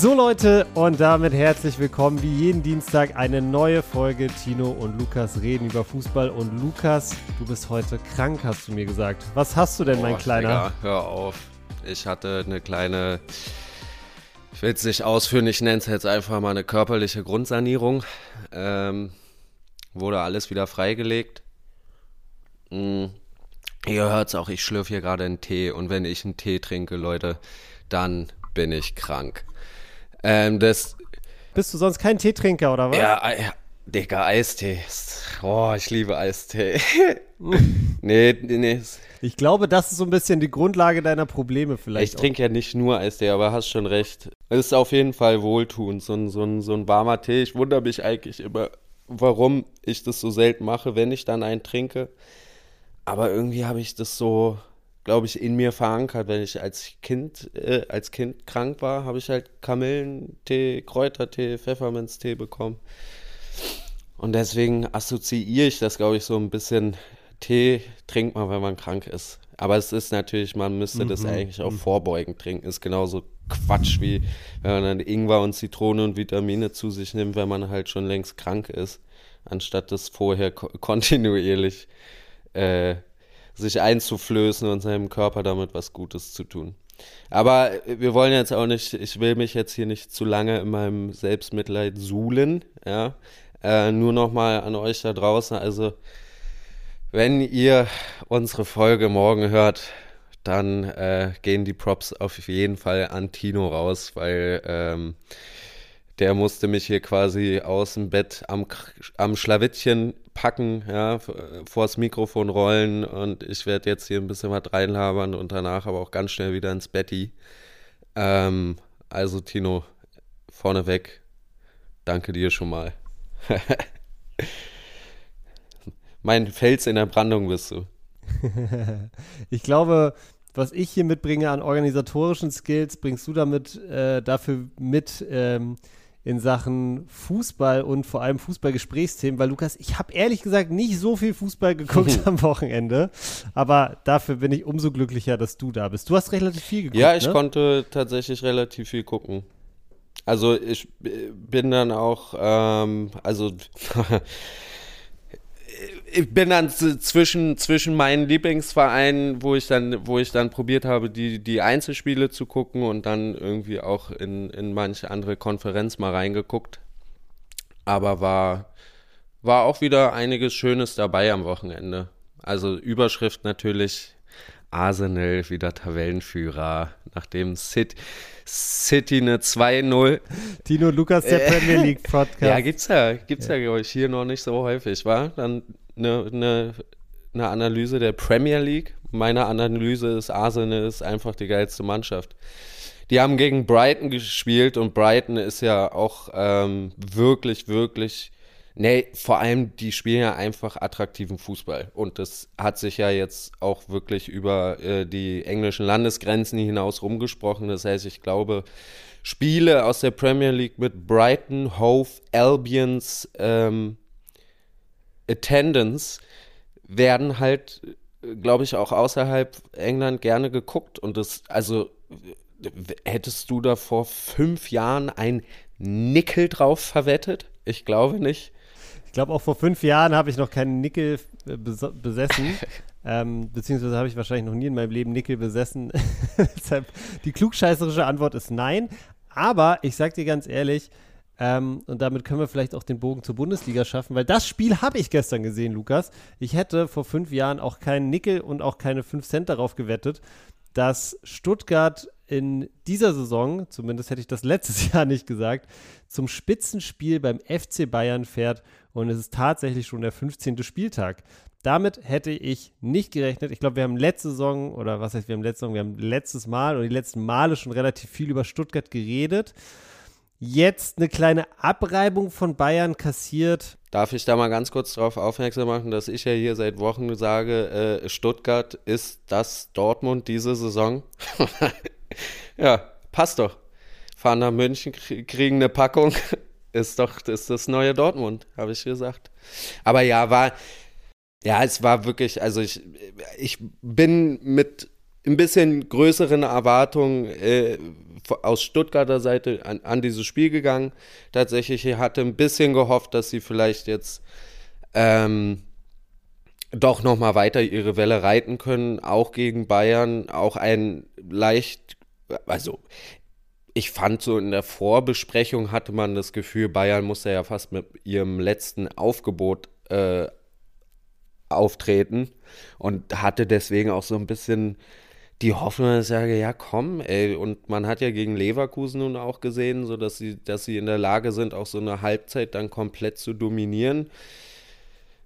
So Leute, und damit herzlich willkommen wie jeden Dienstag eine neue Folge. Tino und Lukas reden über Fußball. Und Lukas, du bist heute krank, hast du mir gesagt. Was hast du denn, mein Kleiner? Digga, hör auf. Ich hatte eine kleine, ich will es nicht ausführen, ich nenne es jetzt einfach mal eine körperliche Grundsanierung. Ähm, wurde alles wieder freigelegt. Hm. Ihr hört es auch, ich schlürfe hier gerade einen Tee. Und wenn ich einen Tee trinke, Leute, dann bin ich krank. Ähm, das, Bist du sonst kein Teetrinker oder was? ja, ja, Digga, Eistee. Oh, ich liebe Eistee. nee, nee, nee. Ich glaube, das ist so ein bisschen die Grundlage deiner Probleme vielleicht. Ich trinke ja nicht nur Eistee, aber hast schon recht. Es ist auf jeden Fall wohltuend, so ein, so, ein, so ein warmer Tee. Ich wundere mich eigentlich immer, warum ich das so selten mache, wenn ich dann einen trinke. Aber irgendwie habe ich das so, glaube ich, in mir verankert. Wenn ich als Kind, äh, als Kind krank war, habe ich halt Kamillentee, Kräutertee, Pfefferminztee bekommen. Und deswegen assoziiere ich das, glaube ich, so ein bisschen. Tee trinkt man, wenn man krank ist. Aber es ist natürlich, man müsste das eigentlich auch vorbeugend trinken. Ist genauso Quatsch wie wenn man dann Ingwer und Zitrone und Vitamine zu sich nimmt, wenn man halt schon längst krank ist, anstatt das vorher ko kontinuierlich äh, sich einzuflößen und seinem Körper damit was Gutes zu tun. Aber wir wollen jetzt auch nicht, ich will mich jetzt hier nicht zu lange in meinem Selbstmitleid suhlen, ja. Äh, nur nochmal an euch da draußen, also wenn ihr unsere Folge morgen hört, dann äh, gehen die Props auf jeden Fall an Tino raus, weil ähm, der musste mich hier quasi aus dem Bett am, am Schlawittchen packen, ja, vors Mikrofon rollen und ich werde jetzt hier ein bisschen was reinlabern und danach aber auch ganz schnell wieder ins Betti. Ähm, also Tino, vorneweg, danke dir schon mal. mein Fels in der Brandung bist du. Ich glaube, was ich hier mitbringe an organisatorischen Skills, bringst du damit äh, dafür mit ähm, in Sachen Fußball und vor allem Fußballgesprächsthemen, weil Lukas, ich habe ehrlich gesagt nicht so viel Fußball geguckt am Wochenende, aber dafür bin ich umso glücklicher, dass du da bist. Du hast relativ viel geguckt, Ja, ich ne? konnte tatsächlich relativ viel gucken. Also ich äh, bin dann auch, ähm, also ich bin dann zwischen, zwischen meinen Lieblingsvereinen, wo ich dann, wo ich dann probiert habe, die, die Einzelspiele zu gucken und dann irgendwie auch in, in manche andere Konferenz mal reingeguckt. Aber war, war auch wieder einiges Schönes dabei am Wochenende. Also Überschrift natürlich Arsenal wieder Tabellenführer, nachdem City, City eine 2-0 Tino Lukas, der Premier League Podcast. ja, gibt's ja, gibt's ja, glaube ich, hier noch nicht so häufig, war? Dann eine, eine, eine Analyse der Premier League. Meine Analyse ist, Arsenal ist einfach die geilste Mannschaft. Die haben gegen Brighton gespielt und Brighton ist ja auch ähm, wirklich, wirklich, nee, vor allem die spielen ja einfach attraktiven Fußball. Und das hat sich ja jetzt auch wirklich über äh, die englischen Landesgrenzen hinaus rumgesprochen. Das heißt, ich glaube, Spiele aus der Premier League mit Brighton, Hove, Albions ähm, Attendance werden halt, glaube ich, auch außerhalb England gerne geguckt. Und das, also, hättest du da vor fünf Jahren ein Nickel drauf verwettet? Ich glaube nicht. Ich glaube, auch vor fünf Jahren habe ich noch keinen Nickel äh, bes besessen. ähm, beziehungsweise habe ich wahrscheinlich noch nie in meinem Leben Nickel besessen. Deshalb die klugscheißerische Antwort ist nein. Aber ich sag dir ganz ehrlich, ähm, und damit können wir vielleicht auch den Bogen zur Bundesliga schaffen, weil das Spiel habe ich gestern gesehen, Lukas. Ich hätte vor fünf Jahren auch keinen Nickel und auch keine fünf Cent darauf gewettet, dass Stuttgart in dieser Saison, zumindest hätte ich das letztes Jahr nicht gesagt, zum Spitzenspiel beim FC Bayern fährt und es ist tatsächlich schon der 15. Spieltag. Damit hätte ich nicht gerechnet. Ich glaube, wir haben letzte Saison, oder was heißt, wir haben letzte Saison, wir haben letztes Mal oder die letzten Male schon relativ viel über Stuttgart geredet. Jetzt eine kleine Abreibung von Bayern kassiert. Darf ich da mal ganz kurz darauf aufmerksam machen, dass ich ja hier seit Wochen sage, äh, Stuttgart ist das Dortmund diese Saison? ja, passt doch. Fahren nach München, krie- kriegen eine Packung. Ist doch ist das neue Dortmund, habe ich gesagt. Aber ja, war, ja, es war wirklich, also ich, ich bin mit ein bisschen größeren Erwartungen äh, aus Stuttgarter Seite an, an dieses Spiel gegangen. Tatsächlich, ich hatte ein bisschen gehofft, dass sie vielleicht jetzt ähm, doch nochmal weiter ihre Welle reiten können, auch gegen Bayern, auch ein leicht, also ich fand so in der Vorbesprechung hatte man das Gefühl, Bayern musste ja fast mit ihrem letzten Aufgebot äh, auftreten und hatte deswegen auch so ein bisschen die Hoffnung, ich sage, ja komm, ey, und man hat ja gegen Leverkusen nun auch gesehen, so dass sie, dass sie in der Lage sind, auch so eine Halbzeit dann komplett zu dominieren.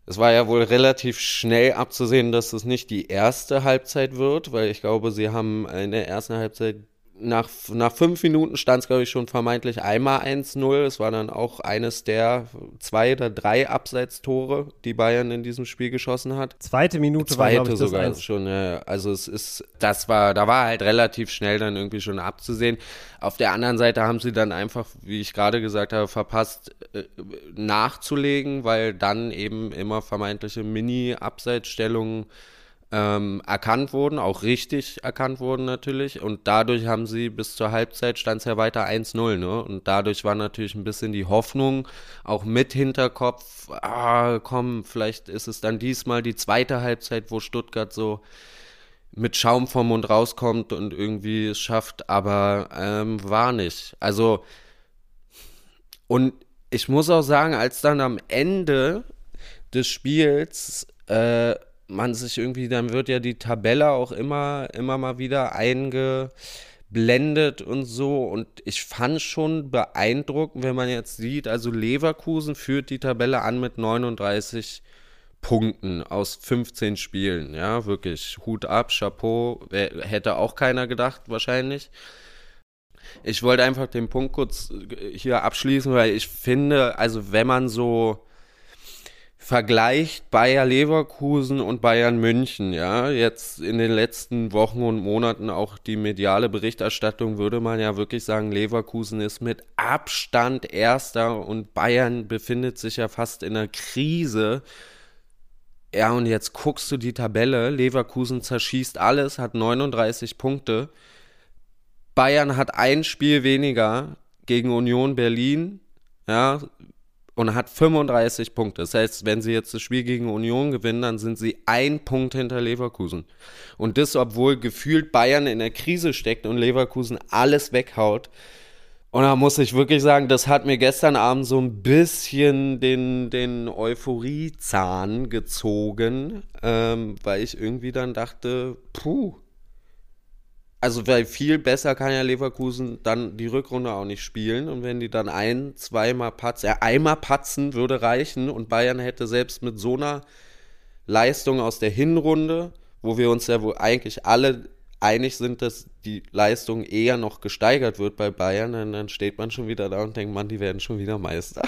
Es war ja wohl relativ schnell abzusehen, dass es nicht die erste Halbzeit wird, weil ich glaube, sie haben in der ersten Halbzeit nach, nach fünf Minuten stand es, glaube ich, schon vermeintlich einmal 1-0. Es war dann auch eines der zwei oder drei Abseitstore, die Bayern in diesem Spiel geschossen hat. Zweite Minute Zweite war, ich, sogar das schon. Ja. Also es ist, das war, da war halt relativ schnell dann irgendwie schon abzusehen. Auf der anderen Seite haben sie dann einfach, wie ich gerade gesagt habe, verpasst äh, nachzulegen, weil dann eben immer vermeintliche Mini-Abseitsstellungen ähm, erkannt wurden, auch richtig erkannt wurden natürlich. Und dadurch haben sie bis zur Halbzeit stand es ja weiter 1-0, ne? Und dadurch war natürlich ein bisschen die Hoffnung, auch mit Hinterkopf, ah, komm, vielleicht ist es dann diesmal die zweite Halbzeit, wo Stuttgart so mit Schaum vom Mund rauskommt und irgendwie es schafft, aber ähm, war nicht. Also, und ich muss auch sagen, als dann am Ende des Spiels äh, man sich irgendwie, dann wird ja die Tabelle auch immer, immer mal wieder eingeblendet und so. Und ich fand schon beeindruckend, wenn man jetzt sieht, also Leverkusen führt die Tabelle an mit 39 Punkten aus 15 Spielen. Ja, wirklich. Hut ab, Chapeau. Hätte auch keiner gedacht, wahrscheinlich. Ich wollte einfach den Punkt kurz hier abschließen, weil ich finde, also wenn man so vergleicht Bayer Leverkusen und Bayern München, ja, jetzt in den letzten Wochen und Monaten auch die mediale Berichterstattung, würde man ja wirklich sagen, Leverkusen ist mit Abstand erster und Bayern befindet sich ja fast in einer Krise. Ja, und jetzt guckst du die Tabelle, Leverkusen zerschießt alles, hat 39 Punkte. Bayern hat ein Spiel weniger gegen Union Berlin, ja, und hat 35 Punkte. Das heißt, wenn sie jetzt das Spiel gegen Union gewinnen, dann sind sie ein Punkt hinter Leverkusen. Und das, obwohl gefühlt Bayern in der Krise steckt und Leverkusen alles weghaut. Und da muss ich wirklich sagen, das hat mir gestern Abend so ein bisschen den, den Euphoriezahn gezogen, ähm, weil ich irgendwie dann dachte, puh, also weil viel besser kann ja Leverkusen dann die Rückrunde auch nicht spielen. Und wenn die dann ein, zweimal patzen, ja, einmal patzen würde reichen und Bayern hätte selbst mit so einer Leistung aus der Hinrunde, wo wir uns ja wohl eigentlich alle einig sind, dass die Leistung eher noch gesteigert wird bei Bayern, dann, dann steht man schon wieder da und denkt, man, die werden schon wieder Meister.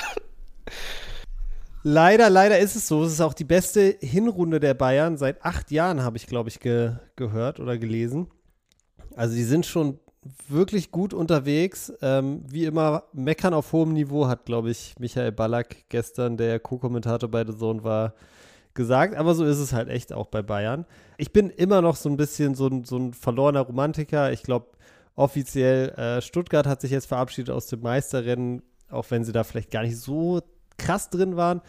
Leider, leider ist es so. Es ist auch die beste Hinrunde der Bayern seit acht Jahren, habe ich, glaube ich, ge gehört oder gelesen. Also die sind schon wirklich gut unterwegs. Ähm, wie immer, meckern auf hohem Niveau, hat, glaube ich, Michael Ballack gestern, der Co-Kommentator bei The Zone war, gesagt. Aber so ist es halt echt auch bei Bayern. Ich bin immer noch so ein bisschen so ein, so ein verlorener Romantiker. Ich glaube, offiziell äh, Stuttgart hat sich jetzt verabschiedet aus dem Meisterrennen, auch wenn sie da vielleicht gar nicht so krass drin waren.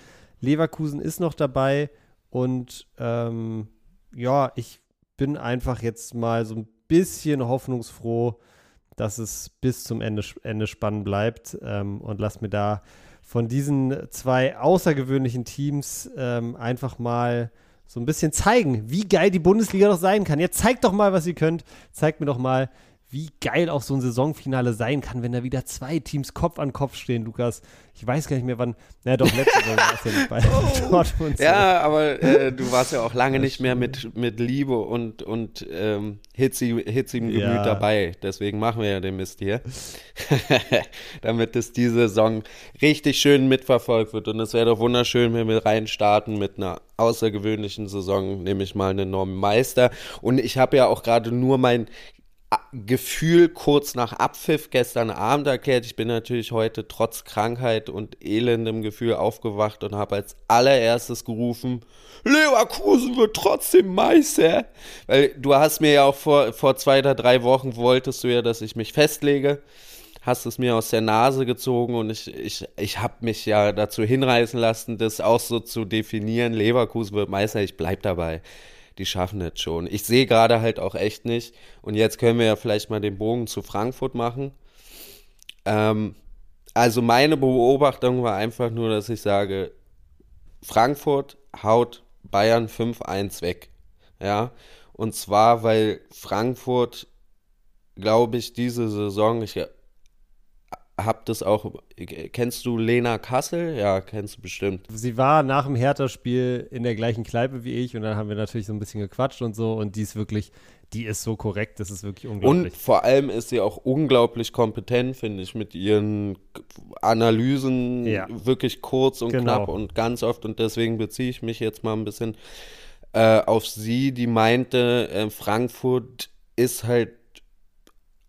Leverkusen ist noch dabei und ähm, ja, ich bin einfach jetzt mal so ein bisschen hoffnungsfroh, dass es bis zum Ende, Ende spannend bleibt ähm, und lass mir da von diesen zwei außergewöhnlichen Teams ähm, einfach mal so ein bisschen zeigen, wie geil die Bundesliga doch sein kann. Jetzt zeigt doch mal, was ihr könnt. Zeigt mir doch mal, wie geil auch so ein Saisonfinale sein kann, wenn da wieder zwei Teams Kopf an Kopf stehen, Lukas. Ich weiß gar nicht mehr, wann. Na doch, letzte Saison war es ja nicht bei oh. Dortmund. Ja, aber äh, du warst ja auch lange nicht mehr mit, mit Liebe und, und ähm, hitzig, hitzigem Gemüt ja. dabei. Deswegen machen wir ja den Mist hier. Damit es diese Saison richtig schön mitverfolgt wird. Und es wäre doch wunderschön, wenn wir reinstarten mit einer außergewöhnlichen Saison, nämlich mal einen neuen Meister. Und ich habe ja auch gerade nur mein Gefühl kurz nach Abpfiff gestern Abend erklärt. Ich bin natürlich heute trotz Krankheit und elendem Gefühl aufgewacht und habe als allererstes gerufen, Leverkusen wird trotzdem Meister. Weil du hast mir ja auch vor, vor zwei oder drei Wochen wolltest du ja, dass ich mich festlege. Hast es mir aus der Nase gezogen und ich, ich, ich habe mich ja dazu hinreißen lassen, das auch so zu definieren. Leverkusen wird Meister, ich bleib dabei die schaffen es schon. Ich sehe gerade halt auch echt nicht. Und jetzt können wir ja vielleicht mal den Bogen zu Frankfurt machen. Ähm, also meine Beobachtung war einfach nur, dass ich sage, Frankfurt haut Bayern 5-1 weg. Ja. Und zwar, weil Frankfurt, glaube ich, diese Saison, ich hab das auch. Kennst du Lena Kassel? Ja, kennst du bestimmt. Sie war nach dem Hertha-Spiel in der gleichen Kneipe wie ich und dann haben wir natürlich so ein bisschen gequatscht und so und die ist wirklich, die ist so korrekt, das ist wirklich unglaublich. Und vor allem ist sie auch unglaublich kompetent, finde ich, mit ihren Analysen ja. wirklich kurz und genau. knapp und ganz oft und deswegen beziehe ich mich jetzt mal ein bisschen äh, auf sie, die meinte, äh, Frankfurt ist halt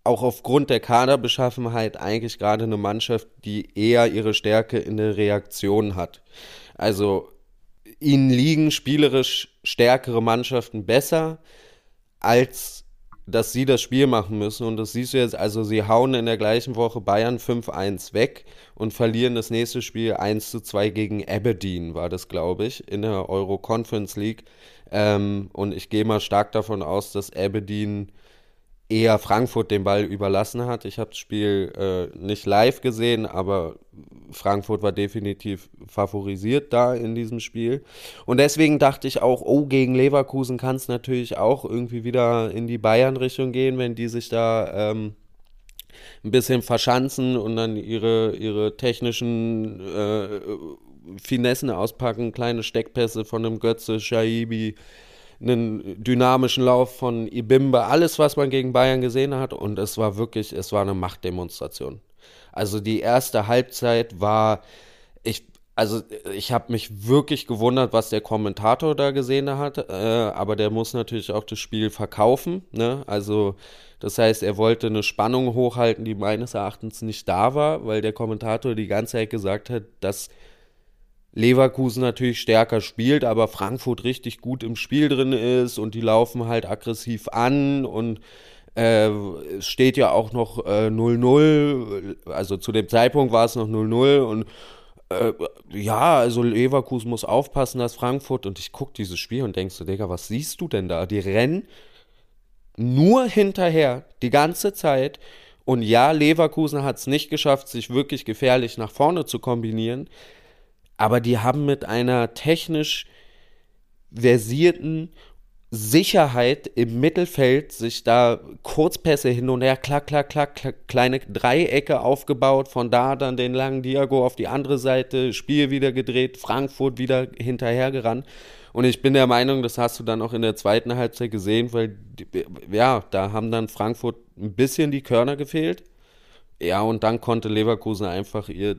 auch aufgrund der Kaderbeschaffenheit eigentlich gerade eine Mannschaft, die eher ihre Stärke in der Reaktion hat. Also ihnen liegen spielerisch stärkere Mannschaften besser, als dass sie das Spiel machen müssen. Und das siehst du jetzt, also sie hauen in der gleichen Woche Bayern 5-1 weg und verlieren das nächste Spiel 1-2 gegen Aberdeen, war das, glaube ich, in der Euro Conference League. Ähm, und ich gehe mal stark davon aus, dass Aberdeen eher Frankfurt den Ball überlassen hat. Ich habe das Spiel äh, nicht live gesehen, aber Frankfurt war definitiv favorisiert da in diesem Spiel. Und deswegen dachte ich auch, oh, gegen Leverkusen kann es natürlich auch irgendwie wieder in die Bayern-Richtung gehen, wenn die sich da ähm, ein bisschen verschanzen und dann ihre, ihre technischen äh, Finessen auspacken, kleine Steckpässe von einem Götze, Shaibi, einen dynamischen Lauf von Ibimbe, alles, was man gegen Bayern gesehen hat. Und es war wirklich, es war eine Machtdemonstration. Also die erste Halbzeit war, ich, also ich habe mich wirklich gewundert, was der Kommentator da gesehen hat. Äh, aber der muss natürlich auch das Spiel verkaufen. Ne? Also das heißt, er wollte eine Spannung hochhalten, die meines Erachtens nicht da war, weil der Kommentator die ganze Zeit gesagt hat, dass Leverkusen natürlich stärker spielt, aber Frankfurt richtig gut im Spiel drin ist und die laufen halt aggressiv an und äh, es steht ja auch noch 0-0, äh, also zu dem Zeitpunkt war es noch 0-0 und äh, ja, also Leverkusen muss aufpassen, dass Frankfurt und ich gucke dieses Spiel und denkst so, Digga, was siehst du denn da? Die rennen nur hinterher die ganze Zeit und ja, Leverkusen hat es nicht geschafft, sich wirklich gefährlich nach vorne zu kombinieren, aber die haben mit einer technisch versierten Sicherheit im Mittelfeld sich da Kurzpässe hin und her, klack, klack, klack, kleine Dreiecke aufgebaut, von da dann den langen Diago auf die andere Seite, Spiel wieder gedreht, Frankfurt wieder hinterhergerannt. Und ich bin der Meinung, das hast du dann auch in der zweiten Halbzeit gesehen, weil, ja, da haben dann Frankfurt ein bisschen die Körner gefehlt. Ja, und dann konnte Leverkusen einfach ihr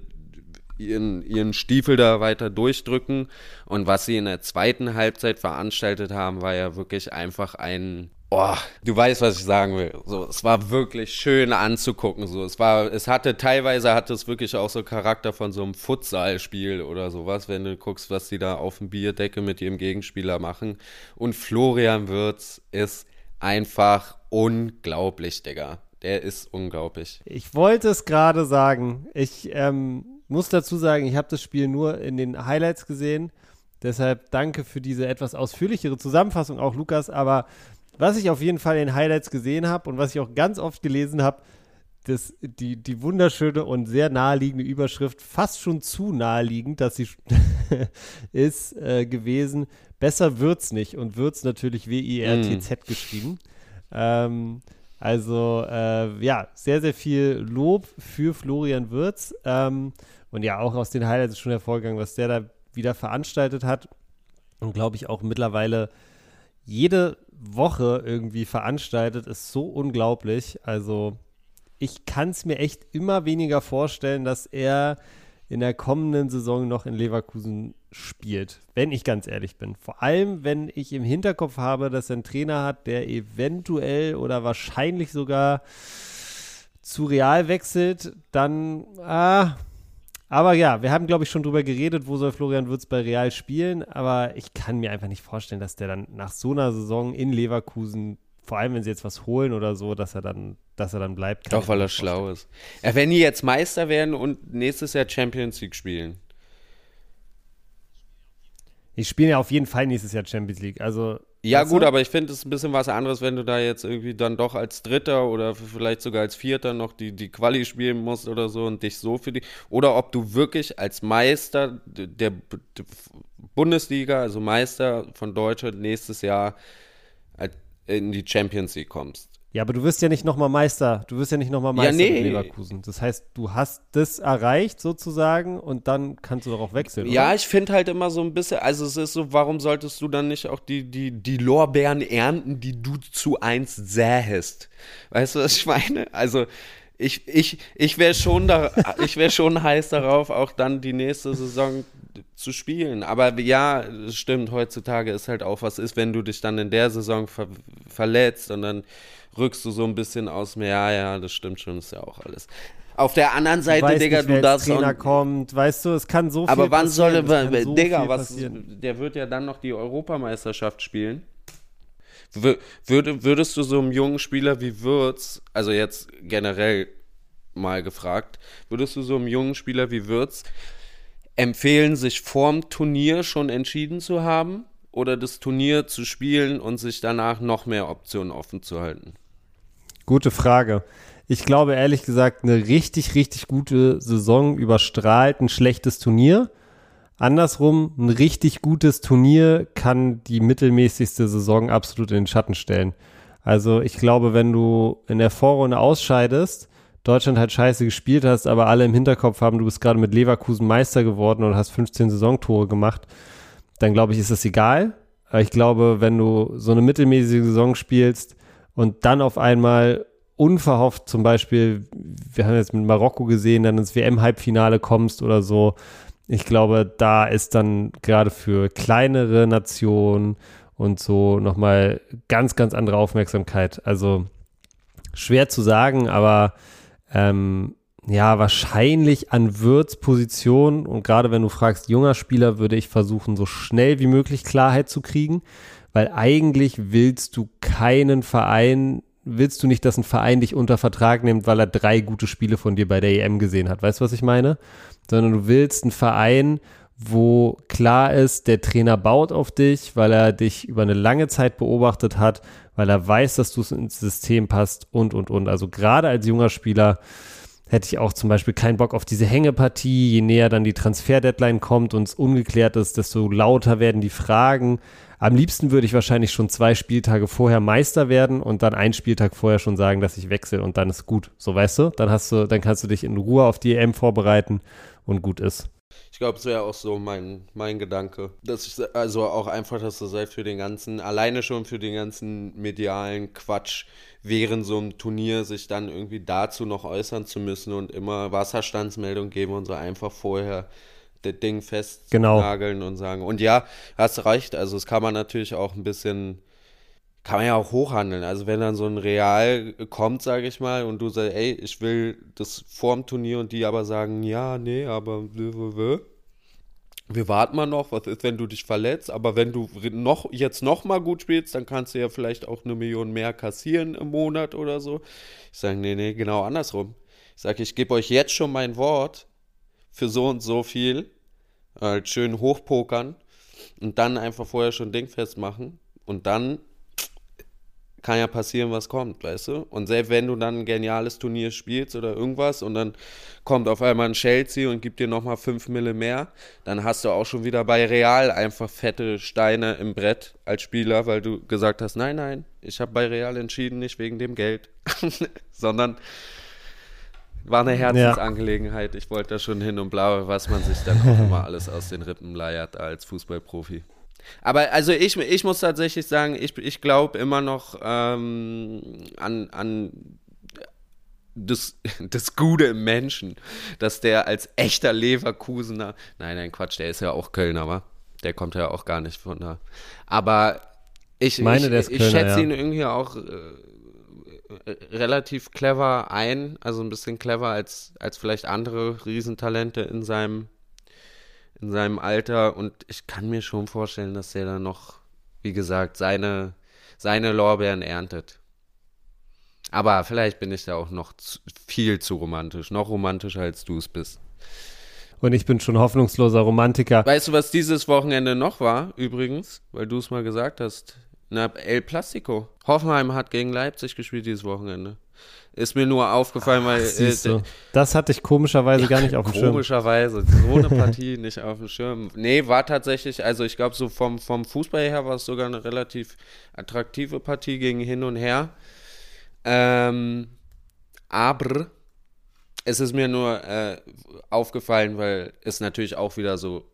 ihren, ihren Stiefel da weiter durchdrücken. Und was sie in der zweiten Halbzeit veranstaltet haben, war ja wirklich einfach ein Oh, du weißt, was ich sagen will. So, es war wirklich schön anzugucken. So, es war, es hatte teilweise hatte es wirklich auch so Charakter von so einem Futsalspiel oder sowas, wenn du guckst, was die da auf dem Bierdecke mit ihrem Gegenspieler machen. Und Florian Wirtz ist einfach unglaublich, Digga. Der ist unglaublich. Ich wollte es gerade sagen. Ich ähm, muss dazu sagen, ich habe das Spiel nur in den Highlights gesehen. Deshalb danke für diese etwas ausführlichere Zusammenfassung auch, Lukas. Aber was ich auf jeden Fall in den Highlights gesehen habe und was ich auch ganz oft gelesen habe, das, die, die wunderschöne und sehr naheliegende Überschrift, fast schon zu naheliegend, dass sie ist äh, gewesen, besser wird's nicht und wird's natürlich W-I-R-T-Z mm. geschrieben. Ähm, also äh, ja, sehr, sehr viel Lob für Florian Wirz. Ähm, und ja, auch aus den Highlights ist schon hervorgegangen, was der da wieder veranstaltet hat. Und glaube ich auch mittlerweile jede Woche irgendwie veranstaltet, ist so unglaublich. Also ich kann es mir echt immer weniger vorstellen, dass er in der kommenden Saison noch in Leverkusen spielt, wenn ich ganz ehrlich bin. Vor allem, wenn ich im Hinterkopf habe, dass er einen Trainer hat, der eventuell oder wahrscheinlich sogar zu Real wechselt, dann, ah, aber ja, wir haben, glaube ich, schon drüber geredet, wo soll Florian Würz bei Real spielen, aber ich kann mir einfach nicht vorstellen, dass der dann nach so einer Saison in Leverkusen vor allem wenn sie jetzt was holen oder so, dass er dann, dass er dann bleibt. Doch, weil er schlau ist. Ja, wenn die jetzt Meister werden und nächstes Jahr Champions League spielen. Ich spiele ja auf jeden Fall nächstes Jahr Champions League. Also ja, gut, aber ich finde es ein bisschen was anderes, wenn du da jetzt irgendwie dann doch als Dritter oder vielleicht sogar als Vierter noch die, die Quali spielen musst oder so und dich so für die. Oder ob du wirklich als Meister der, der Bundesliga, also Meister von Deutschland nächstes Jahr in die Champions League kommst. Ja, aber du wirst ja nicht nochmal Meister. Du wirst ja nicht nochmal Meister ja, nee. in Leverkusen. Das heißt, du hast das erreicht sozusagen und dann kannst du darauf wechseln. Ja, oder? ich finde halt immer so ein bisschen, also es ist so, warum solltest du dann nicht auch die, die, die Lorbeeren ernten, die du zu eins sähest? Weißt du, was ich meine? Also ich, ich, ich wäre schon, da, wär schon heiß darauf, auch dann die nächste Saison zu spielen. Aber ja, es stimmt, heutzutage ist halt auch was ist, wenn du dich dann in der Saison ver verletzt und dann rückst du so ein bisschen aus mir. Ja, ja, das stimmt schon, ist ja auch alles. Auf der anderen Seite, weiß Digga, nicht, du darfst. Trainer kommt, weißt du, es kann so viel Aber wann soll er, so Digga, was, der wird ja dann noch die Europameisterschaft spielen. Würde, würdest du so einem jungen Spieler wie Würz, also jetzt generell mal gefragt, würdest du so einem jungen Spieler wie Würz empfehlen, sich vorm Turnier schon entschieden zu haben oder das Turnier zu spielen und sich danach noch mehr Optionen offen zu halten? Gute Frage. Ich glaube ehrlich gesagt, eine richtig, richtig gute Saison überstrahlt ein schlechtes Turnier. Andersrum, ein richtig gutes Turnier kann die mittelmäßigste Saison absolut in den Schatten stellen. Also ich glaube, wenn du in der Vorrunde ausscheidest, Deutschland halt scheiße gespielt hast, aber alle im Hinterkopf haben, du bist gerade mit Leverkusen Meister geworden und hast 15 Saisontore gemacht, dann glaube ich, ist das egal. Aber ich glaube, wenn du so eine mittelmäßige Saison spielst und dann auf einmal unverhofft zum Beispiel, wir haben jetzt mit Marokko gesehen, dann ins WM-Halbfinale kommst oder so, ich glaube, da ist dann gerade für kleinere Nationen und so nochmal ganz, ganz andere Aufmerksamkeit. Also schwer zu sagen, aber ähm, ja, wahrscheinlich an Würz Position und gerade wenn du fragst, junger Spieler, würde ich versuchen, so schnell wie möglich Klarheit zu kriegen, weil eigentlich willst du keinen Verein, willst du nicht, dass ein Verein dich unter Vertrag nimmt, weil er drei gute Spiele von dir bei der EM gesehen hat. Weißt du, was ich meine? Sondern du willst einen Verein, wo klar ist, der Trainer baut auf dich, weil er dich über eine lange Zeit beobachtet hat, weil er weiß, dass du ins System passt und, und, und. Also gerade als junger Spieler hätte ich auch zum Beispiel keinen Bock auf diese Hängepartie. Je näher dann die Transfer-Deadline kommt und es ungeklärt ist, desto lauter werden die Fragen. Am liebsten würde ich wahrscheinlich schon zwei Spieltage vorher Meister werden und dann einen Spieltag vorher schon sagen, dass ich wechsle und dann ist gut. So weißt du, dann hast du, dann kannst du dich in Ruhe auf die EM vorbereiten und gut ist. Ich glaube, es wäre auch so mein, mein Gedanke. Dass ich, also auch einfach, dass du selbst für den ganzen, alleine schon für den ganzen medialen Quatsch während so einem Turnier sich dann irgendwie dazu noch äußern zu müssen und immer Wasserstandsmeldung geben und so einfach vorher das Ding festnageln genau. und sagen. Und ja, hast recht, also es kann man natürlich auch ein bisschen kann man ja auch hochhandeln. Also wenn dann so ein Real kommt, sage ich mal, und du sagst, ey, ich will das vorm Turnier und die aber sagen, ja, nee, aber wir warten mal noch, was ist, wenn du dich verletzt, aber wenn du noch, jetzt noch mal gut spielst, dann kannst du ja vielleicht auch eine Million mehr kassieren im Monat oder so. Ich sage, nee, nee, genau andersrum. Ich sage, ich gebe euch jetzt schon mein Wort für so und so viel, halt schön hochpokern und dann einfach vorher schon dingfest machen und dann kann ja passieren, was kommt, weißt du? Und selbst wenn du dann ein geniales Turnier spielst oder irgendwas und dann kommt auf einmal ein Chelsea und gibt dir nochmal 5 Mille mehr, dann hast du auch schon wieder bei Real einfach fette Steine im Brett als Spieler, weil du gesagt hast, nein, nein, ich habe bei Real entschieden, nicht wegen dem Geld, sondern war eine Herzensangelegenheit. Ich wollte da schon hin und blau, was man sich dann auch immer alles aus den Rippen leiert als Fußballprofi. Aber also ich, ich muss tatsächlich sagen, ich, ich glaube immer noch ähm, an, an das, das Gute im Menschen, dass der als echter Leverkusener, nein, nein, Quatsch, der ist ja auch Kölner, wa? Der kommt ja auch gar nicht von da. Aber ich, meine, ich, ich Kölner, schätze ja. ihn irgendwie auch äh, relativ clever ein, also ein bisschen clever als, als vielleicht andere Riesentalente in seinem, in seinem Alter. Und ich kann mir schon vorstellen, dass der dann noch, wie gesagt, seine, seine Lorbeeren erntet. Aber vielleicht bin ich da auch noch zu, viel zu romantisch, noch romantischer als du es bist. Und ich bin schon hoffnungsloser Romantiker. Weißt du, was dieses Wochenende noch war, übrigens, weil du es mal gesagt hast? Na, El Plastico. Hoffenheim hat gegen Leipzig gespielt dieses Wochenende. Ist mir nur aufgefallen, Ach, weil. Äh, das hatte ich komischerweise ja, gar nicht auf dem Schirm. Komischerweise. So eine Partie nicht auf dem Schirm. Nee, war tatsächlich, also ich glaube, so vom, vom Fußball her war es sogar eine relativ attraktive Partie gegen hin und her. Ähm, aber es ist mir nur äh, aufgefallen, weil es natürlich auch wieder so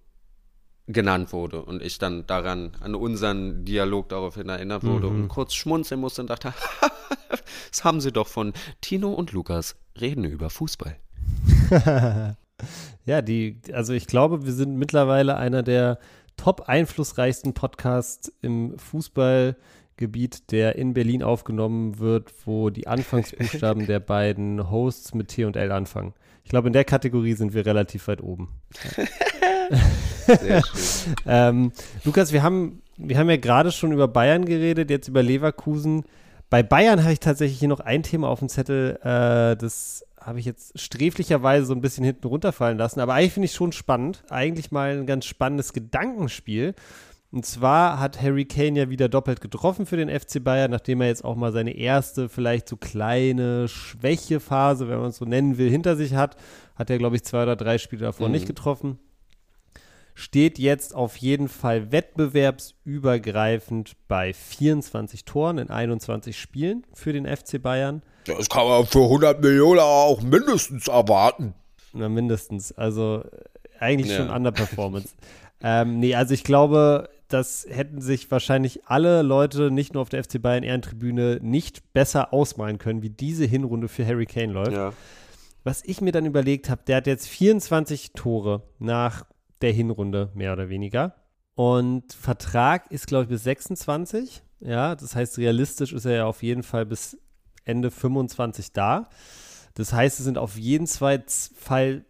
genannt wurde und ich dann daran, an unseren Dialog daraufhin erinnert wurde mhm. und kurz schmunzeln musste und dachte, das haben sie doch von Tino und Lukas reden über Fußball. ja, die, also ich glaube, wir sind mittlerweile einer der top einflussreichsten Podcasts im Fußballgebiet, der in Berlin aufgenommen wird, wo die Anfangsbuchstaben der beiden Hosts mit T und L anfangen. Ich glaube, in der Kategorie sind wir relativ weit oben. Sehr schön. ähm, Lukas, wir haben, wir haben ja gerade schon über Bayern geredet, jetzt über Leverkusen. Bei Bayern habe ich tatsächlich hier noch ein Thema auf dem Zettel, äh, das habe ich jetzt sträflicherweise so ein bisschen hinten runterfallen lassen. Aber eigentlich finde ich schon spannend. Eigentlich mal ein ganz spannendes Gedankenspiel. Und zwar hat Harry Kane ja wieder doppelt getroffen für den FC Bayern, nachdem er jetzt auch mal seine erste, vielleicht so kleine Schwächephase, wenn man es so nennen will, hinter sich hat. Hat er, glaube ich, zwei oder drei Spiele davor mhm. nicht getroffen. Steht jetzt auf jeden Fall wettbewerbsübergreifend bei 24 Toren in 21 Spielen für den FC Bayern. Das kann man für 100 Millionen auch mindestens erwarten. Na, mindestens. Also eigentlich ja. schon Underperformance. ähm, nee, also ich glaube, das hätten sich wahrscheinlich alle Leute, nicht nur auf der FC Bayern Ehrentribüne, nicht besser ausmalen können, wie diese Hinrunde für Harry Kane läuft. Ja. Was ich mir dann überlegt habe, der hat jetzt 24 Tore nach der Hinrunde, mehr oder weniger. Und Vertrag ist, glaube ich, bis 26. Ja, das heißt, realistisch ist er ja auf jeden Fall bis Ende 25 da. Das heißt, es sind auf jeden Fall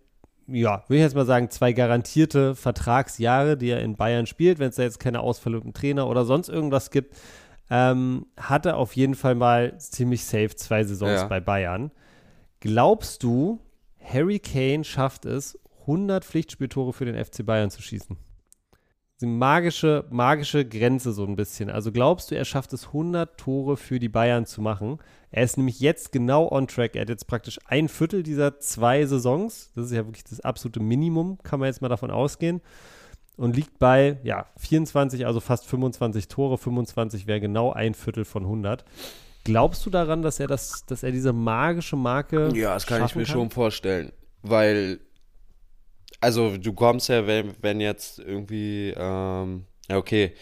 ja, würde ich jetzt mal sagen, zwei garantierte Vertragsjahre, die er in Bayern spielt, wenn es da jetzt keine Ausfälle mit dem Trainer oder sonst irgendwas gibt, ähm, hat er auf jeden Fall mal ziemlich safe zwei Saisons ja. bei Bayern. Glaubst du, Harry Kane schafft es, 100 Pflichtspieltore für den FC Bayern zu schießen? Die magische, magische Grenze so ein bisschen. Also glaubst du, er schafft es, 100 Tore für die Bayern zu machen? Er ist nämlich jetzt genau on track. Er hat jetzt praktisch ein Viertel dieser zwei Saisons. Das ist ja wirklich das absolute Minimum, kann man jetzt mal davon ausgehen. Und liegt bei, ja, 24, also fast 25 Tore. 25 wäre genau ein Viertel von 100. Glaubst du daran, dass er das, dass er diese magische Marke. Ja, das kann ich mir kann? schon vorstellen. Weil, also du kommst ja, wenn, wenn jetzt irgendwie, ähm, okay,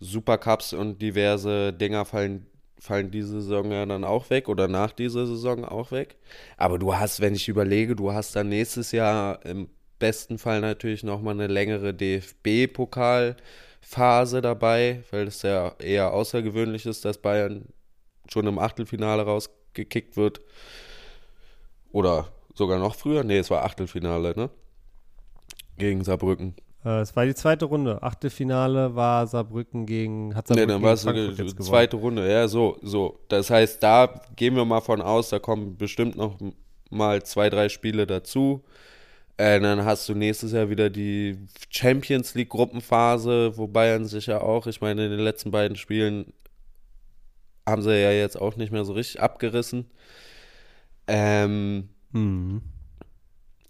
Supercups und diverse Dinger fallen fallen diese Saison ja dann auch weg oder nach dieser Saison auch weg. Aber du hast, wenn ich überlege, du hast dann nächstes Jahr im besten Fall natürlich nochmal eine längere DFB-Pokalphase dabei, weil es ja eher außergewöhnlich ist, dass Bayern schon im Achtelfinale rausgekickt wird. Oder sogar noch früher. Nee, es war Achtelfinale, ne? Gegen Saarbrücken. Äh, es war die zweite Runde. Achtelfinale war Saarbrücken gegen hat Saarbrücken nee, dann war es die zweite Runde. Ja, so, so. Das heißt, da gehen wir mal von aus, da kommen bestimmt noch mal zwei, drei Spiele dazu. Äh, dann hast du nächstes Jahr wieder die Champions League Gruppenphase, wo Bayern sich ja auch, ich meine, in den letzten beiden Spielen haben sie ja jetzt auch nicht mehr so richtig abgerissen. Ähm, mhm.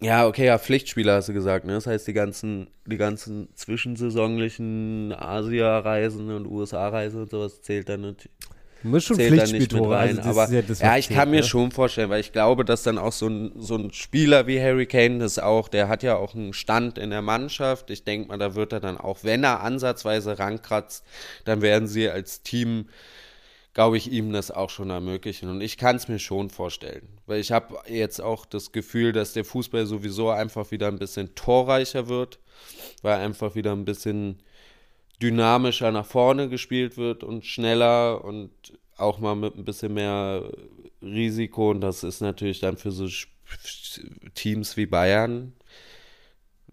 Ja, okay, ja, Pflichtspieler hast du gesagt, ne? Das heißt, die ganzen, die ganzen zwischensaisonlichen Asia-Reisen und USA-Reisen und sowas zählt dann nicht. Muss schon Pflichtspieltore rein, also aber ja, ja ich kann mir ne? schon vorstellen, weil ich glaube, dass dann auch so ein, so ein Spieler wie Harry Kane das auch, der hat ja auch einen Stand in der Mannschaft. Ich denke mal, da wird er dann auch, wenn er ansatzweise rankratzt, dann werden sie als Team glaube ich, ihm das auch schon ermöglichen. Und ich kann es mir schon vorstellen. Weil ich habe jetzt auch das Gefühl, dass der Fußball sowieso einfach wieder ein bisschen torreicher wird, weil einfach wieder ein bisschen dynamischer nach vorne gespielt wird und schneller und auch mal mit ein bisschen mehr Risiko. Und das ist natürlich dann für so Teams wie Bayern,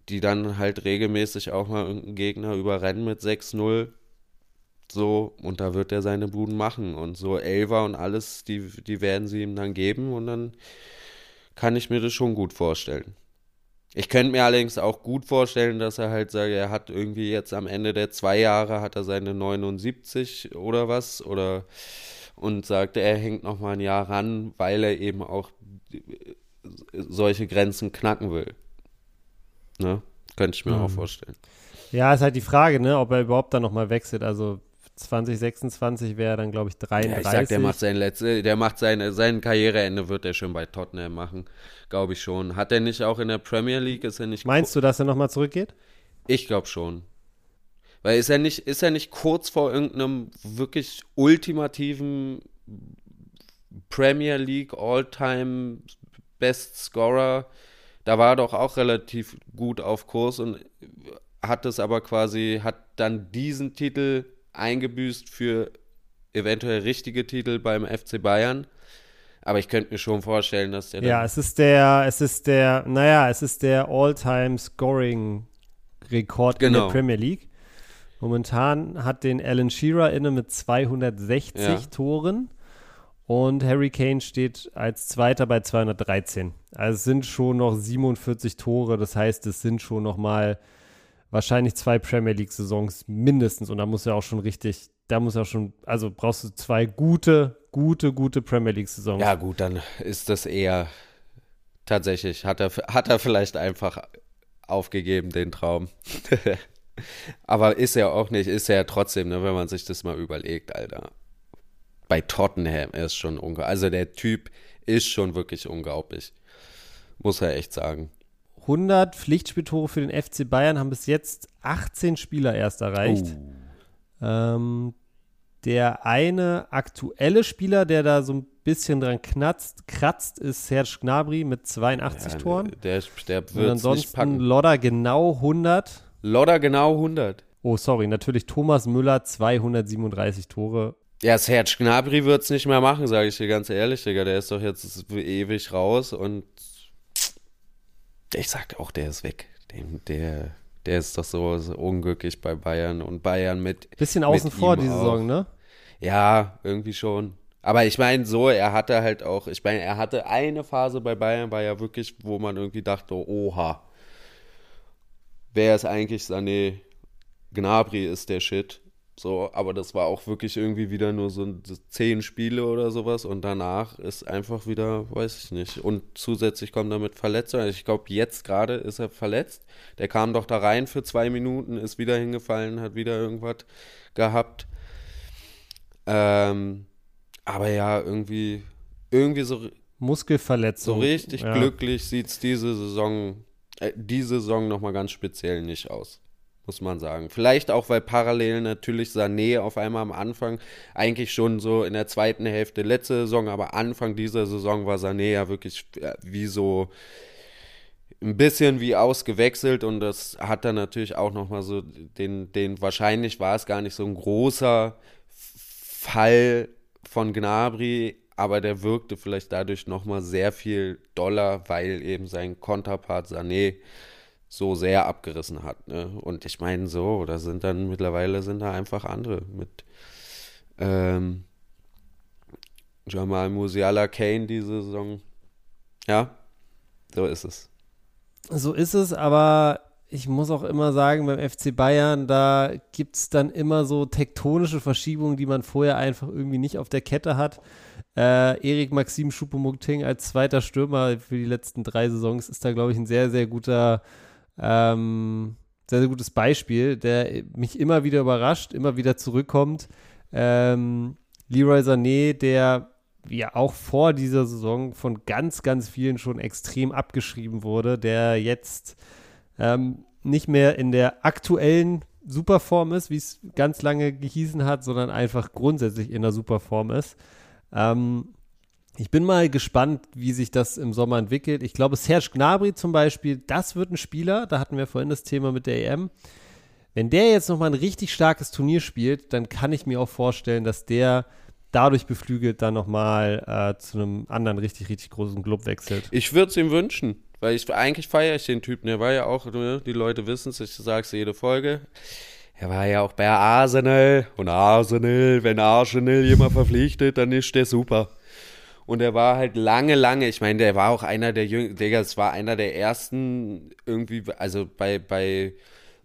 die dann halt regelmäßig auch mal irgendeinen Gegner überrennen mit 6-0 so, und da wird er seine Buden machen. Und so Elva und alles, die, die werden sie ihm dann geben und dann kann ich mir das schon gut vorstellen. Ich könnte mir allerdings auch gut vorstellen, dass er halt sagt, er hat irgendwie jetzt am Ende der zwei Jahre hat er seine 79 oder was oder und sagt, er hängt noch mal ein Jahr ran, weil er eben auch solche Grenzen knacken will. Ne? Könnte ich mir mhm. auch vorstellen. Ja, ist halt die Frage, ne, ob er überhaupt dann noch mal wechselt. Also 2026 wäre dann, glaube ich, 33. Ja, ich sag, der macht sein letzte, der macht seine, sein Karriereende wird er schon bei Tottenham machen, glaube ich schon. Hat er nicht auch in der Premier League, ist er nicht Meinst du, dass er nochmal zurückgeht? Ich glaube schon. Weil ist er nicht, ist er nicht kurz vor irgendeinem wirklich ultimativen Premier League All-Time Best Scorer? Da war er doch auch relativ gut auf Kurs und hat es aber quasi, hat dann diesen Titel eingebüßt für eventuell richtige Titel beim FC Bayern. Aber ich könnte mir schon vorstellen, dass der. Ja, es ist der, es ist der, naja, es ist der All-Time-Scoring-Rekord genau. in der genau. Premier League. Momentan hat den Alan Shearer inne mit 260 ja. Toren und Harry Kane steht als Zweiter bei 213. Also es sind schon noch 47 Tore, das heißt, es sind schon noch mal wahrscheinlich zwei Premier League-Saisons mindestens. Und da muss er auch schon richtig, da muss er auch schon, also brauchst du zwei gute, gute, gute Premier League-Saisons. Ja, gut, dann ist das eher tatsächlich, hat er, hat er vielleicht einfach aufgegeben, den Traum. Aber ist er auch nicht, ist er ja trotzdem, ne, wenn man sich das mal überlegt, Alter. Bei Tottenham ist schon unglaublich. Also der Typ ist schon wirklich unglaublich. Muss er echt sagen. 100 Pflichtspieltore für den FC Bayern haben bis jetzt 18 Spieler erst erreicht. Oh. Ähm, der eine aktuelle Spieler, der da so ein bisschen dran knatzt, kratzt, ist Serge Gnabry mit 82 ja, Toren. Der, der wird Und ansonsten Lodder genau 100. Lodder genau 100. Oh, sorry, natürlich Thomas Müller 237 Tore. Ja, Serge Gnabry wird es nicht mehr machen, sage ich dir ganz ehrlich, Digga. Der ist doch jetzt ewig raus und ich sag auch, der ist weg. Dem, der, der ist doch so, so, unglücklich bei Bayern und Bayern mit. Bisschen außen vor die Saison, ne? Ja, irgendwie schon. Aber ich meine, so, er hatte halt auch, ich meine, er hatte eine Phase bei Bayern, war ja wirklich, wo man irgendwie dachte, oha, wer ist eigentlich Sané? Gnabry ist der Shit. So, aber das war auch wirklich irgendwie wieder nur so zehn Spiele oder sowas und danach ist einfach wieder, weiß ich nicht. Und zusätzlich kommen damit Verletzungen. Ich glaube, jetzt gerade ist er verletzt. Der kam doch da rein für zwei Minuten, ist wieder hingefallen, hat wieder irgendwas gehabt. Ähm, aber ja, irgendwie, irgendwie so. Muskelverletzung. So richtig ja. glücklich sieht es diese Saison, äh, diese Saison nochmal ganz speziell nicht aus muss man sagen. Vielleicht auch, weil parallel natürlich Sané auf einmal am Anfang, eigentlich schon so in der zweiten Hälfte letzte Saison, aber Anfang dieser Saison war Sané ja wirklich wie so ein bisschen wie ausgewechselt und das hat dann natürlich auch nochmal so den, den, wahrscheinlich war es gar nicht so ein großer Fall von Gnabry, aber der wirkte vielleicht dadurch nochmal sehr viel doller, weil eben sein Konterpart Sané so sehr abgerissen hat. Ne? Und ich meine, so, da sind dann mittlerweile sind da einfach andere mit ähm, Jamal Musiala Kane diese Saison. Ja, so ist es. So ist es, aber ich muss auch immer sagen, beim FC Bayern, da gibt es dann immer so tektonische Verschiebungen, die man vorher einfach irgendwie nicht auf der Kette hat. Äh, Erik Maxim Schupomukting als zweiter Stürmer für die letzten drei Saisons ist da, glaube ich, ein sehr, sehr guter ähm, sehr, sehr gutes Beispiel, der mich immer wieder überrascht, immer wieder zurückkommt. Ähm, Leroy Sané, der ja auch vor dieser Saison von ganz, ganz vielen schon extrem abgeschrieben wurde, der jetzt ähm, nicht mehr in der aktuellen Superform ist, wie es ganz lange gehießen hat, sondern einfach grundsätzlich in der Superform ist. Ähm, ich bin mal gespannt, wie sich das im Sommer entwickelt. Ich glaube, Serge Gnabry zum Beispiel, das wird ein Spieler, da hatten wir vorhin das Thema mit der EM. Wenn der jetzt nochmal ein richtig starkes Turnier spielt, dann kann ich mir auch vorstellen, dass der dadurch beflügelt dann nochmal äh, zu einem anderen richtig, richtig großen Club wechselt. Ich würde es ihm wünschen, weil ich eigentlich feiere ich den Typen. Der war ja auch, ne, die Leute wissen es, ich sage es jede Folge. Er war ja auch bei Arsenal und Arsenal, wenn Arsenal jemand verpflichtet, dann ist der super. Und er war halt lange, lange, ich meine, der war auch einer der Jüngsten, Digga, es war einer der ersten irgendwie, also bei, bei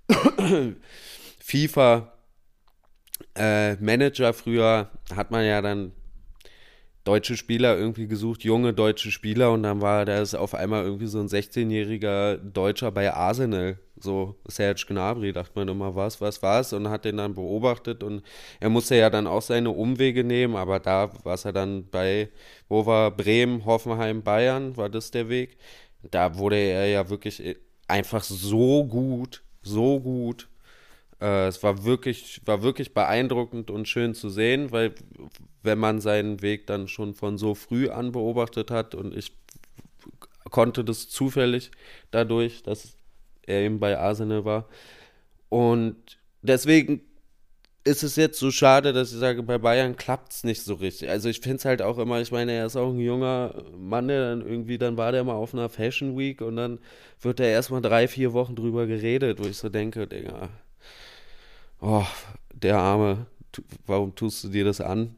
FIFA äh, Manager früher hat man ja dann deutsche Spieler irgendwie gesucht, junge deutsche Spieler und dann war das auf einmal irgendwie so ein 16-jähriger Deutscher bei Arsenal, so Serge Gnabry, dachte man immer, was, was, was? Und hat den dann beobachtet und er musste ja dann auch seine Umwege nehmen, aber da war er dann bei, wo war Bremen, Hoffenheim, Bayern, war das der Weg? Da wurde er ja wirklich einfach so gut, so gut. Äh, es war wirklich, war wirklich beeindruckend und schön zu sehen, weil wenn man seinen Weg dann schon von so früh an beobachtet hat und ich konnte das zufällig dadurch, dass er eben bei Arsenal war. Und deswegen ist es jetzt so schade, dass ich sage, bei Bayern klappt es nicht so richtig. Also ich finde es halt auch immer, ich meine, er ist auch ein junger Mann, der dann irgendwie, dann war der mal auf einer Fashion Week und dann wird er erstmal drei, vier Wochen drüber geredet, wo ich so denke, Digga, oh, der Arme, warum tust du dir das an?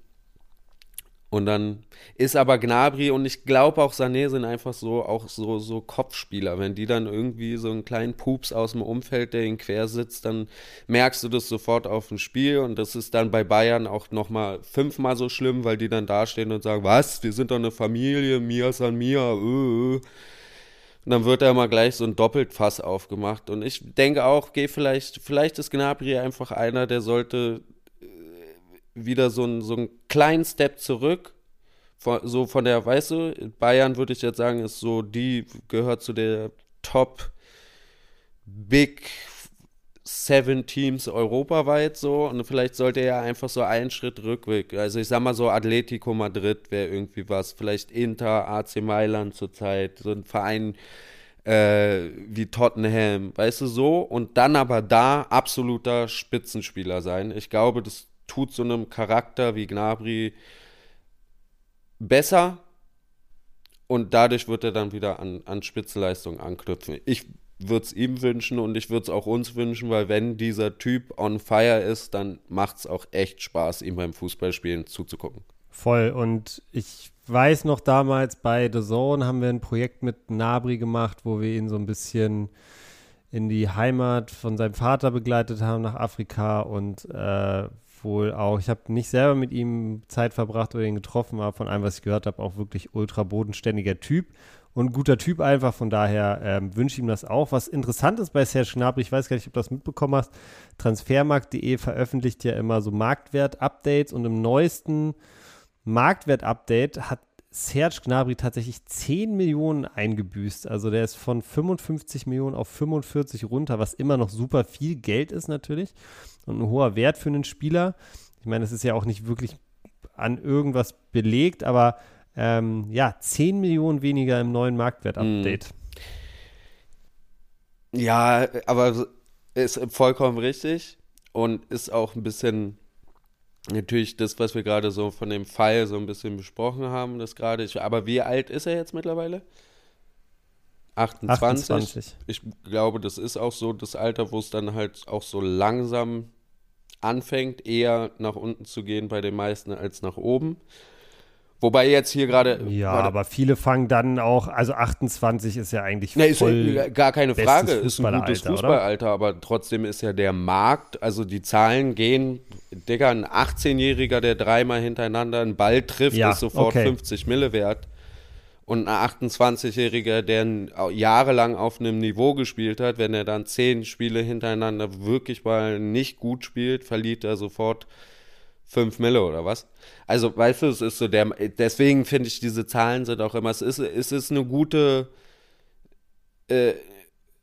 Und dann ist aber Gnabry und ich glaube auch Sané sind einfach so auch so, so Kopfspieler. Wenn die dann irgendwie so einen kleinen Pups aus dem Umfeld, der ihn quer sitzt, dann merkst du das sofort auf dem Spiel und das ist dann bei Bayern auch nochmal fünfmal so schlimm, weil die dann dastehen und sagen, was, wir sind doch eine Familie, Mia san Mia, äh. Und dann wird da mal gleich so ein Doppeltfass aufgemacht. Und ich denke auch, geh vielleicht, vielleicht ist Gnabry einfach einer, der sollte wieder so, ein, so einen kleinen Step zurück. Von, so von der, weißt du, Bayern würde ich jetzt sagen, ist so, die gehört zu der Top Big Seven Teams europaweit so und vielleicht sollte er einfach so einen Schritt rückweg. Also ich sag mal so Atletico Madrid wäre irgendwie was, vielleicht Inter, AC Mailand zurzeit, so ein Verein äh, wie Tottenham, weißt du so und dann aber da absoluter Spitzenspieler sein. Ich glaube, das tut so einem Charakter wie Gnabry besser und dadurch wird er dann wieder an, an Spitzenleistung anknüpfen. Ich würde es ihm wünschen und ich würde es auch uns wünschen, weil wenn dieser Typ on fire ist, dann macht es auch echt Spaß, ihm beim Fußballspielen zuzugucken. Voll. Und ich weiß noch damals bei The Zone haben wir ein Projekt mit Nabri gemacht, wo wir ihn so ein bisschen in die Heimat von seinem Vater begleitet haben nach Afrika und äh, wohl auch, ich habe nicht selber mit ihm Zeit verbracht oder ihn getroffen, aber von allem, was ich gehört habe, auch wirklich ultra bodenständiger Typ und guter Typ einfach. Von daher ähm, wünsche ich ihm das auch. Was interessant ist bei Serge Gnabry, ich weiß gar nicht, ob du das mitbekommen hast, transfermarkt.de veröffentlicht ja immer so Marktwert-Updates und im neuesten Marktwert-Update hat Serge Gnabry tatsächlich 10 Millionen eingebüßt. Also der ist von 55 Millionen auf 45 runter, was immer noch super viel Geld ist natürlich und ein hoher Wert für einen Spieler. Ich meine, es ist ja auch nicht wirklich an irgendwas belegt, aber ähm, ja, 10 Millionen weniger im neuen Marktwert-Update. Hm. Ja, aber ist vollkommen richtig und ist auch ein bisschen natürlich das, was wir gerade so von dem Fall so ein bisschen besprochen haben, das gerade. Aber wie alt ist er jetzt mittlerweile? 28. 28. Ich glaube, das ist auch so das Alter, wo es dann halt auch so langsam anfängt, eher nach unten zu gehen bei den meisten als nach oben. Wobei jetzt hier gerade. Ja, aber viele fangen dann auch, also 28 ist ja eigentlich nee, voll ist gar keine Frage, ist ein gutes Fußballalter, aber trotzdem ist ja der Markt, also die Zahlen gehen, Digga, ein 18-Jähriger, der dreimal hintereinander einen Ball trifft, ja, ist sofort okay. 50 Mille wert. Und ein 28-Jähriger, der jahrelang auf einem Niveau gespielt hat, wenn er dann zehn Spiele hintereinander wirklich mal nicht gut spielt, verliert er sofort 5 Mille oder was. Also, weißt du, es ist so der, deswegen finde ich, diese Zahlen sind auch immer, es ist, es ist eine gute, äh,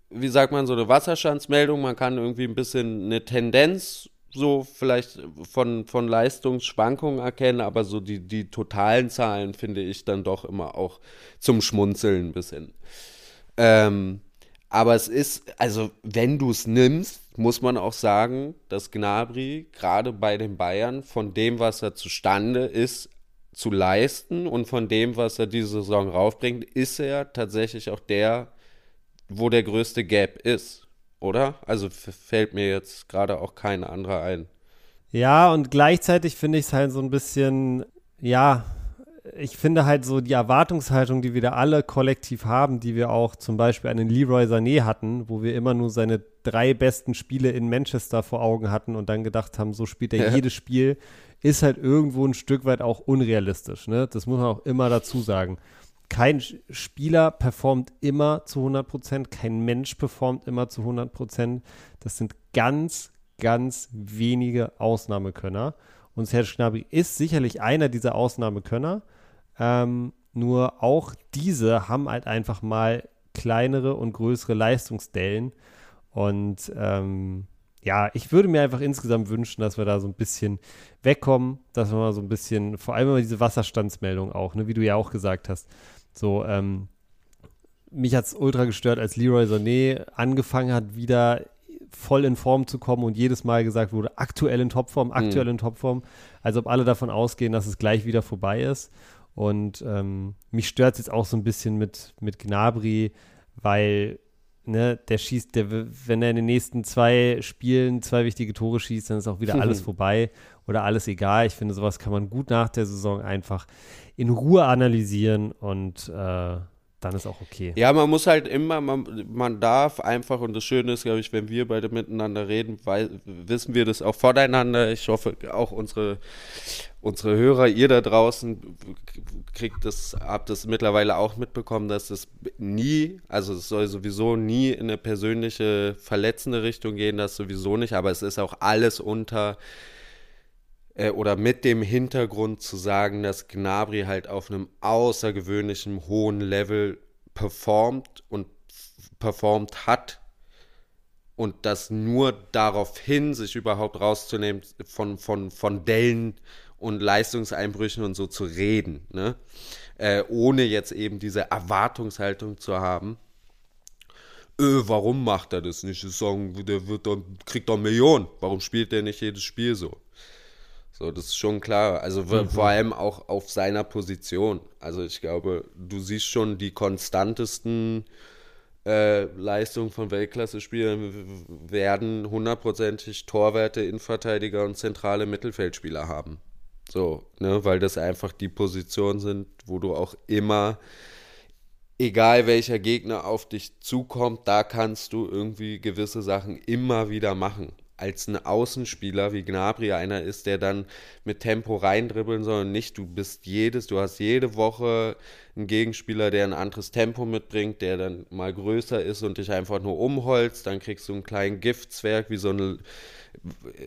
wie sagt man, so eine Wasserstandsmeldung. Man kann irgendwie ein bisschen eine Tendenz so vielleicht von, von Leistungsschwankungen erkennen, aber so die, die totalen Zahlen finde ich dann doch immer auch zum Schmunzeln ein bisschen. Ähm, aber es ist, also wenn du es nimmst, muss man auch sagen, dass Gnabry gerade bei den Bayern von dem, was er zustande ist, zu leisten und von dem, was er diese Saison raufbringt, ist er tatsächlich auch der, wo der größte Gap ist, oder? Also fällt mir jetzt gerade auch kein anderer ein. Ja, und gleichzeitig finde ich es halt so ein bisschen, ja, ich finde halt so die Erwartungshaltung, die wir da alle kollektiv haben, die wir auch zum Beispiel an den Leroy Sané hatten, wo wir immer nur seine drei besten Spiele in Manchester vor Augen hatten und dann gedacht haben, so spielt er ja. jedes Spiel, ist halt irgendwo ein Stück weit auch unrealistisch. Ne? Das muss man auch immer dazu sagen. Kein Spieler performt immer zu 100 Prozent, kein Mensch performt immer zu 100 Prozent. Das sind ganz, ganz wenige Ausnahmekönner. Und Serge Gnabry ist sicherlich einer dieser Ausnahmekönner. Ähm, nur auch diese haben halt einfach mal kleinere und größere Leistungsdellen. Und ähm, ja, ich würde mir einfach insgesamt wünschen, dass wir da so ein bisschen wegkommen, dass wir mal so ein bisschen, vor allem immer diese Wasserstandsmeldung auch, ne, wie du ja auch gesagt hast. So, ähm, mich hat es ultra gestört, als Leroy Sané angefangen hat, wieder voll in Form zu kommen und jedes Mal gesagt wurde, aktuell in Topform, aktuell mhm. in Topform, als ob alle davon ausgehen, dass es gleich wieder vorbei ist. Und ähm, mich stört es jetzt auch so ein bisschen mit, mit Gnabry, weil ne, der schießt, der, wenn er in den nächsten zwei Spielen zwei wichtige Tore schießt, dann ist auch wieder alles vorbei oder alles egal. Ich finde, sowas kann man gut nach der Saison einfach in Ruhe analysieren und äh, dann ist auch okay. Ja, man muss halt immer, man, man darf einfach, und das Schöne ist, glaube ich, wenn wir beide miteinander reden, weil, wissen wir das auch voneinander. Ich hoffe, auch unsere, unsere Hörer, ihr da draußen, kriegt das, habt das mittlerweile auch mitbekommen, dass es nie, also es soll sowieso nie in eine persönliche, verletzende Richtung gehen, das sowieso nicht, aber es ist auch alles unter äh, oder mit dem Hintergrund zu sagen, dass Gnabry halt auf einem außergewöhnlichen hohen Level performt und performt hat und das nur darauf hin, sich überhaupt rauszunehmen, von, von, von Dellen und Leistungseinbrüchen und so zu reden, ne? Äh, ohne jetzt eben diese Erwartungshaltung zu haben. Äh, warum macht er das nicht? Sagen, der wird dann, kriegt doch Millionen. Warum spielt der nicht jedes Spiel so? So, das ist schon klar. Also mhm. vor allem auch auf seiner Position. Also ich glaube, du siehst schon die konstantesten äh, Leistungen von Weltklasse-Spielern werden hundertprozentig Torwerte, Innenverteidiger und zentrale Mittelfeldspieler haben. So, ne, weil das einfach die Positionen sind, wo du auch immer, egal welcher Gegner auf dich zukommt, da kannst du irgendwie gewisse Sachen immer wieder machen als ein Außenspieler wie Gnabry einer ist, der dann mit Tempo reindribbeln soll und nicht. Du bist jedes, du hast jede Woche einen Gegenspieler, der ein anderes Tempo mitbringt, der dann mal größer ist und dich einfach nur umholzt. Dann kriegst du einen kleinen Giftzwerg, wie so ein,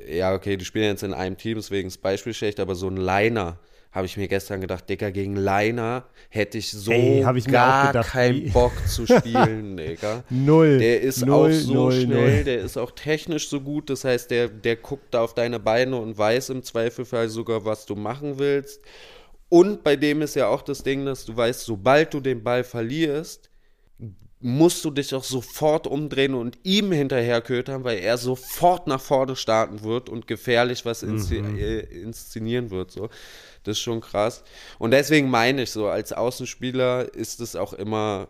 ja, okay, die spielen jetzt in einem Team, deswegen ist Beispiel schlecht, aber so ein Liner habe ich mir gestern gedacht, Digga, gegen Leiner hätte ich so Ey, ich gar keinen Bock zu spielen, Digga. Null. Der ist null, auch so null, schnell, null. der ist auch technisch so gut, das heißt, der, der guckt da auf deine Beine und weiß im Zweifelfall sogar, was du machen willst. Und bei dem ist ja auch das Ding, dass du weißt, sobald du den Ball verlierst, musst du dich auch sofort umdrehen und ihm hinterherkötern, weil er sofort nach vorne starten wird und gefährlich was mhm. Äh, inszenieren wird. So. Das ist schon krass. Und deswegen meine ich so, als Außenspieler ist es auch immer.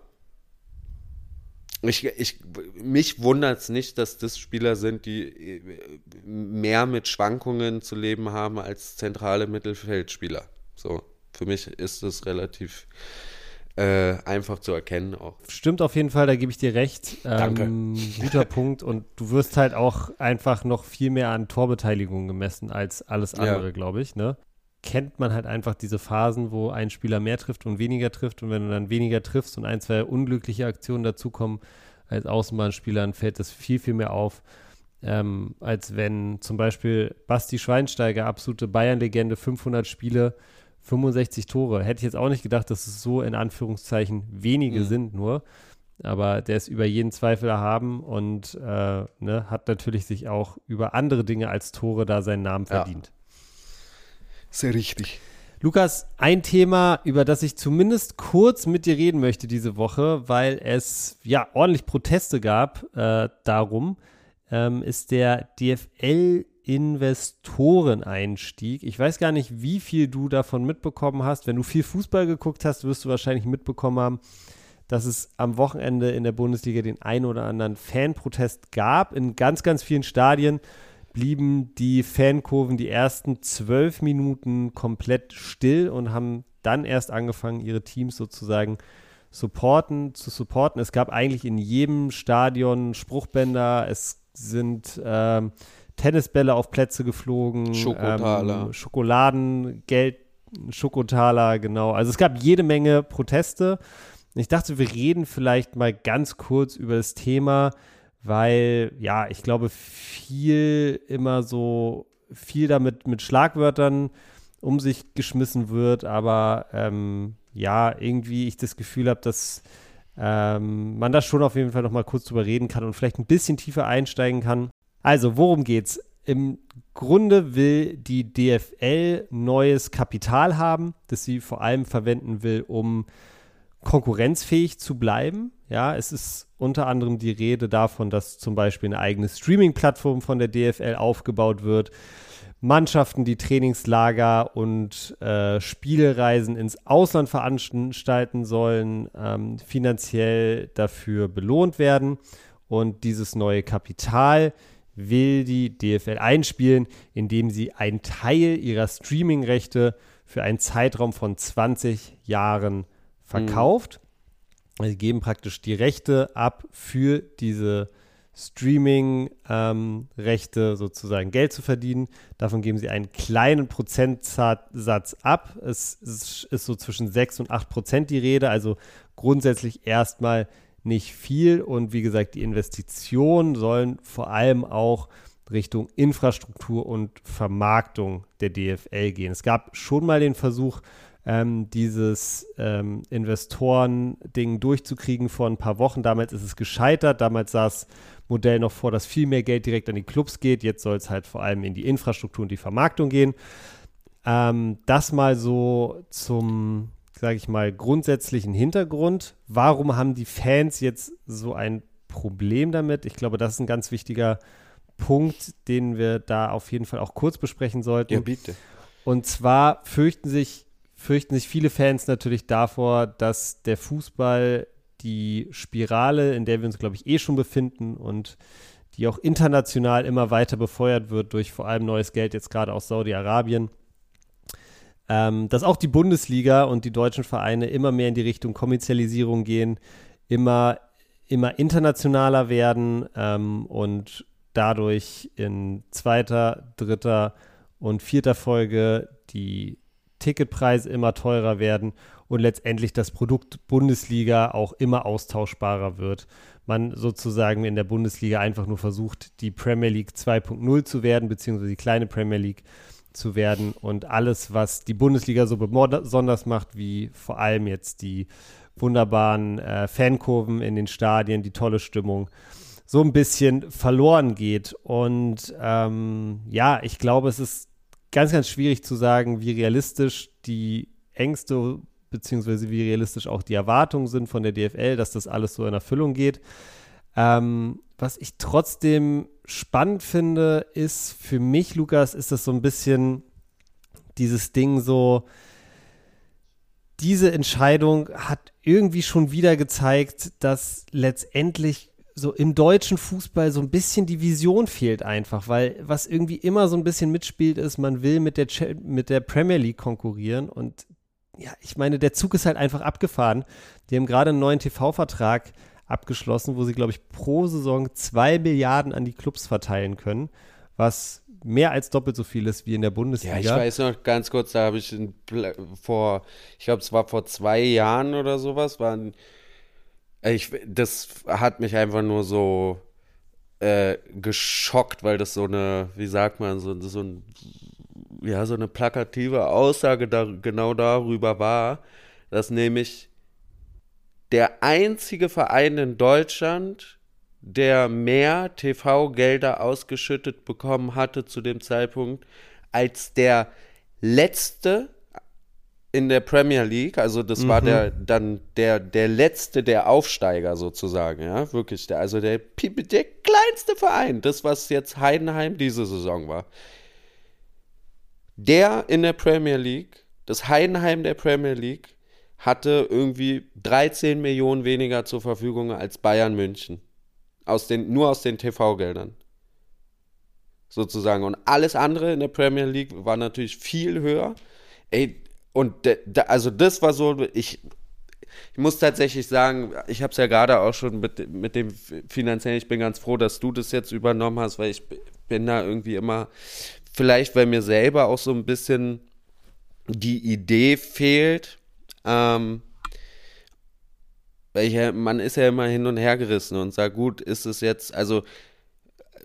Ich, ich, mich wundert es nicht, dass das Spieler sind, die äh, mehr mit Schwankungen zu leben haben als zentrale Mittelfeldspieler. So, für mich ist das relativ äh, einfach zu erkennen auch. Stimmt auf jeden Fall, da gebe ich dir recht. Danke. Ähm, guter Punkt. Und du wirst halt auch einfach noch viel mehr an Torbeteiligung gemessen als alles andere, ja. glaube ich. Ne? kennt man halt einfach diese Phasen, wo ein Spieler mehr trifft und weniger trifft. Und wenn du dann weniger triffst und ein, zwei unglückliche Aktionen dazukommen als Außenbahnspieler, dann fällt das viel, viel mehr auf. Ähm, als wenn zum Beispiel Basti Schweinsteiger, absolute Bayern-Legende, 500 Spiele, 65 Tore. Hätte ich jetzt auch nicht gedacht, dass es so in Anführungszeichen wenige mhm. sind nur. aber der ist über jeden Zweifel erhaben und äh, ne, hat natürlich sich auch über andere Dinge als Tore da seinen Namen verdient. Ja. Sehr richtig. Lukas, ein Thema, über das ich zumindest kurz mit dir reden möchte diese Woche, weil es ja ordentlich Proteste gab äh, darum, ähm, ist der DFL-Investoreneinstieg. Ich weiß gar nicht, wie viel du davon mitbekommen hast. Wenn du viel Fußball geguckt hast, wirst du wahrscheinlich mitbekommen haben, dass es am Wochenende in der Bundesliga den einen oder anderen Fanprotest gab. In ganz, ganz vielen Stadien blieben die Fankurven die ersten zwölf Minuten komplett still und haben dann erst angefangen, ihre Teams sozusagen supporten, zu supporten. Es gab eigentlich in jedem Stadion Spruchbänder, es sind ähm, Tennisbälle auf Plätze geflogen, Schokotaler. Ähm, Schokoladen, Geld, Schokotaler, genau. Also es gab jede Menge Proteste. Ich dachte, wir reden vielleicht mal ganz kurz über das Thema, weil, ja, ich glaube, viel immer so, viel damit mit Schlagwörtern um sich geschmissen wird, aber ähm, ja, irgendwie ich das Gefühl habe, dass ähm, man da schon auf jeden Fall noch mal kurz drüber reden kann und vielleicht ein bisschen tiefer einsteigen kann. Also, worum geht's? Im Grunde will die DFL neues Kapital haben, das sie vor allem verwenden will, um konkurrenzfähig zu bleiben. Ja, es ist unter anderem die Rede davon, dass zum Beispiel eine eigene Streaming-Plattform von der DFL aufgebaut wird. Mannschaften, die Trainingslager und äh, Spielreisen ins Ausland veranstalten sollen, ähm, finanziell dafür belohnt werden. Und dieses neue Kapital will die DFL einspielen, indem sie einen Teil ihrer Streaming-Rechte für einen Zeitraum von 20 Jahren verkauft. Mhm. Sie geben praktisch die Rechte ab für diese Streaming-Rechte ähm, sozusagen Geld zu verdienen. Davon geben sie einen kleinen Prozentsatz ab. Es ist, ist so zwischen 6 und 8 Prozent die Rede, also grundsätzlich erstmal nicht viel. Und wie gesagt, die Investitionen sollen vor allem auch Richtung Infrastruktur und Vermarktung der DFL gehen. Es gab schon mal den Versuch, ähm, dieses ähm, Investoren-Ding durchzukriegen vor ein paar Wochen. Damals ist es gescheitert. Damals sah das Modell noch vor, dass viel mehr Geld direkt an die Clubs geht. Jetzt soll es halt vor allem in die Infrastruktur und die Vermarktung gehen. Ähm, das mal so zum, sage ich mal, grundsätzlichen Hintergrund. Warum haben die Fans jetzt so ein Problem damit? Ich glaube, das ist ein ganz wichtiger Punkt, den wir da auf jeden Fall auch kurz besprechen sollten. Ja, bitte. Und zwar fürchten sich fürchten sich viele Fans natürlich davor, dass der Fußball die Spirale, in der wir uns, glaube ich, eh schon befinden und die auch international immer weiter befeuert wird durch vor allem neues Geld jetzt gerade aus Saudi-Arabien, ähm, dass auch die Bundesliga und die deutschen Vereine immer mehr in die Richtung Kommerzialisierung gehen, immer, immer internationaler werden ähm, und dadurch in zweiter, dritter und vierter Folge die Ticketpreise immer teurer werden und letztendlich das Produkt Bundesliga auch immer austauschbarer wird. Man sozusagen in der Bundesliga einfach nur versucht, die Premier League 2.0 zu werden, beziehungsweise die kleine Premier League zu werden und alles, was die Bundesliga so besonders macht, wie vor allem jetzt die wunderbaren äh, Fankurven in den Stadien, die tolle Stimmung, so ein bisschen verloren geht. Und ähm, ja, ich glaube, es ist ganz, ganz schwierig zu sagen, wie realistisch die Ängste beziehungsweise wie realistisch auch die Erwartungen sind von der DFL, dass das alles so in Erfüllung geht. Ähm, was ich trotzdem spannend finde, ist für mich, Lukas, ist das so ein bisschen dieses Ding so, diese Entscheidung hat irgendwie schon wieder gezeigt, dass letztendlich so im deutschen Fußball so ein bisschen die Vision fehlt einfach, weil was irgendwie immer so ein bisschen mitspielt ist, man will mit der, mit der Premier League konkurrieren und ja, ich meine, der Zug ist halt einfach abgefahren. Die haben gerade einen neuen TV-Vertrag abgeschlossen, wo sie, glaube ich, pro Saison zwei Milliarden an die Clubs verteilen können, was mehr als doppelt so viel ist wie in der Bundesliga. Ja, ich weiß noch ganz kurz, da habe ich vor, ich glaube, es war vor zwei Jahren oder sowas, waren ich, das hat mich einfach nur so äh, geschockt, weil das so eine, wie sagt man, so, so ein, ja, so eine plakative Aussage da, genau darüber war, dass nämlich der einzige Verein in Deutschland, der mehr TV-Gelder ausgeschüttet bekommen hatte zu dem Zeitpunkt als der letzte in der Premier League, also das mhm. war der dann der der letzte der Aufsteiger sozusagen, ja, wirklich der also der der kleinste Verein, das was jetzt Heidenheim diese Saison war. Der in der Premier League, das Heidenheim der Premier League hatte irgendwie 13 Millionen weniger zur Verfügung als Bayern München. Aus den, nur aus den TV-Geldern. Sozusagen. Und alles andere in der Premier League war natürlich viel höher. Ey, und de, de, also das war so, ich, ich muss tatsächlich sagen, ich habe es ja gerade auch schon mit, mit dem finanziellen, ich bin ganz froh, dass du das jetzt übernommen hast, weil ich bin da irgendwie immer, vielleicht weil mir selber auch so ein bisschen die Idee fehlt, ähm, weil man ist ja immer hin und her gerissen und sagt, gut, ist es jetzt, also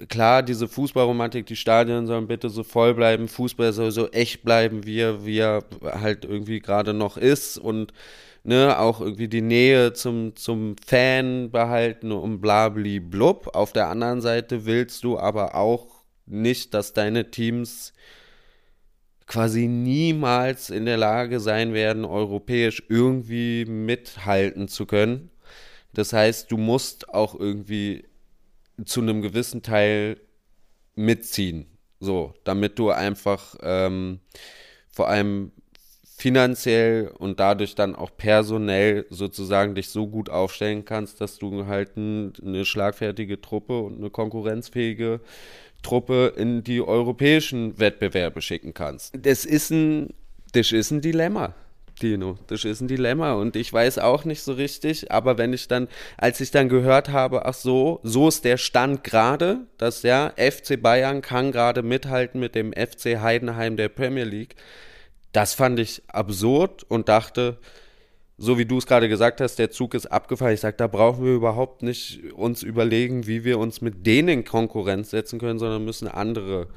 klar, diese Fußballromantik, die Stadien sollen bitte so voll bleiben, Fußball soll so echt bleiben, wie er, wie er halt irgendwie gerade noch ist und ne, auch irgendwie die Nähe zum, zum Fan behalten und blabli blub. Auf der anderen Seite willst du aber auch nicht, dass deine Teams quasi niemals in der Lage sein werden, europäisch irgendwie mithalten zu können. Das heißt, du musst auch irgendwie zu einem gewissen Teil mitziehen. So, damit du einfach ähm, vor allem finanziell und dadurch dann auch personell sozusagen dich so gut aufstellen kannst, dass du halt ein, eine schlagfertige Truppe und eine konkurrenzfähige Truppe in die europäischen Wettbewerbe schicken kannst. Das ist ein, das ist ein Dilemma. Dino. Das ist ein Dilemma und ich weiß auch nicht so richtig, aber wenn ich dann, als ich dann gehört habe, ach so, so ist der Stand gerade, dass ja, FC Bayern kann gerade mithalten mit dem FC Heidenheim der Premier League, das fand ich absurd und dachte, so wie du es gerade gesagt hast, der Zug ist abgefahren. Ich sage, da brauchen wir überhaupt nicht uns überlegen, wie wir uns mit denen in Konkurrenz setzen können, sondern müssen andere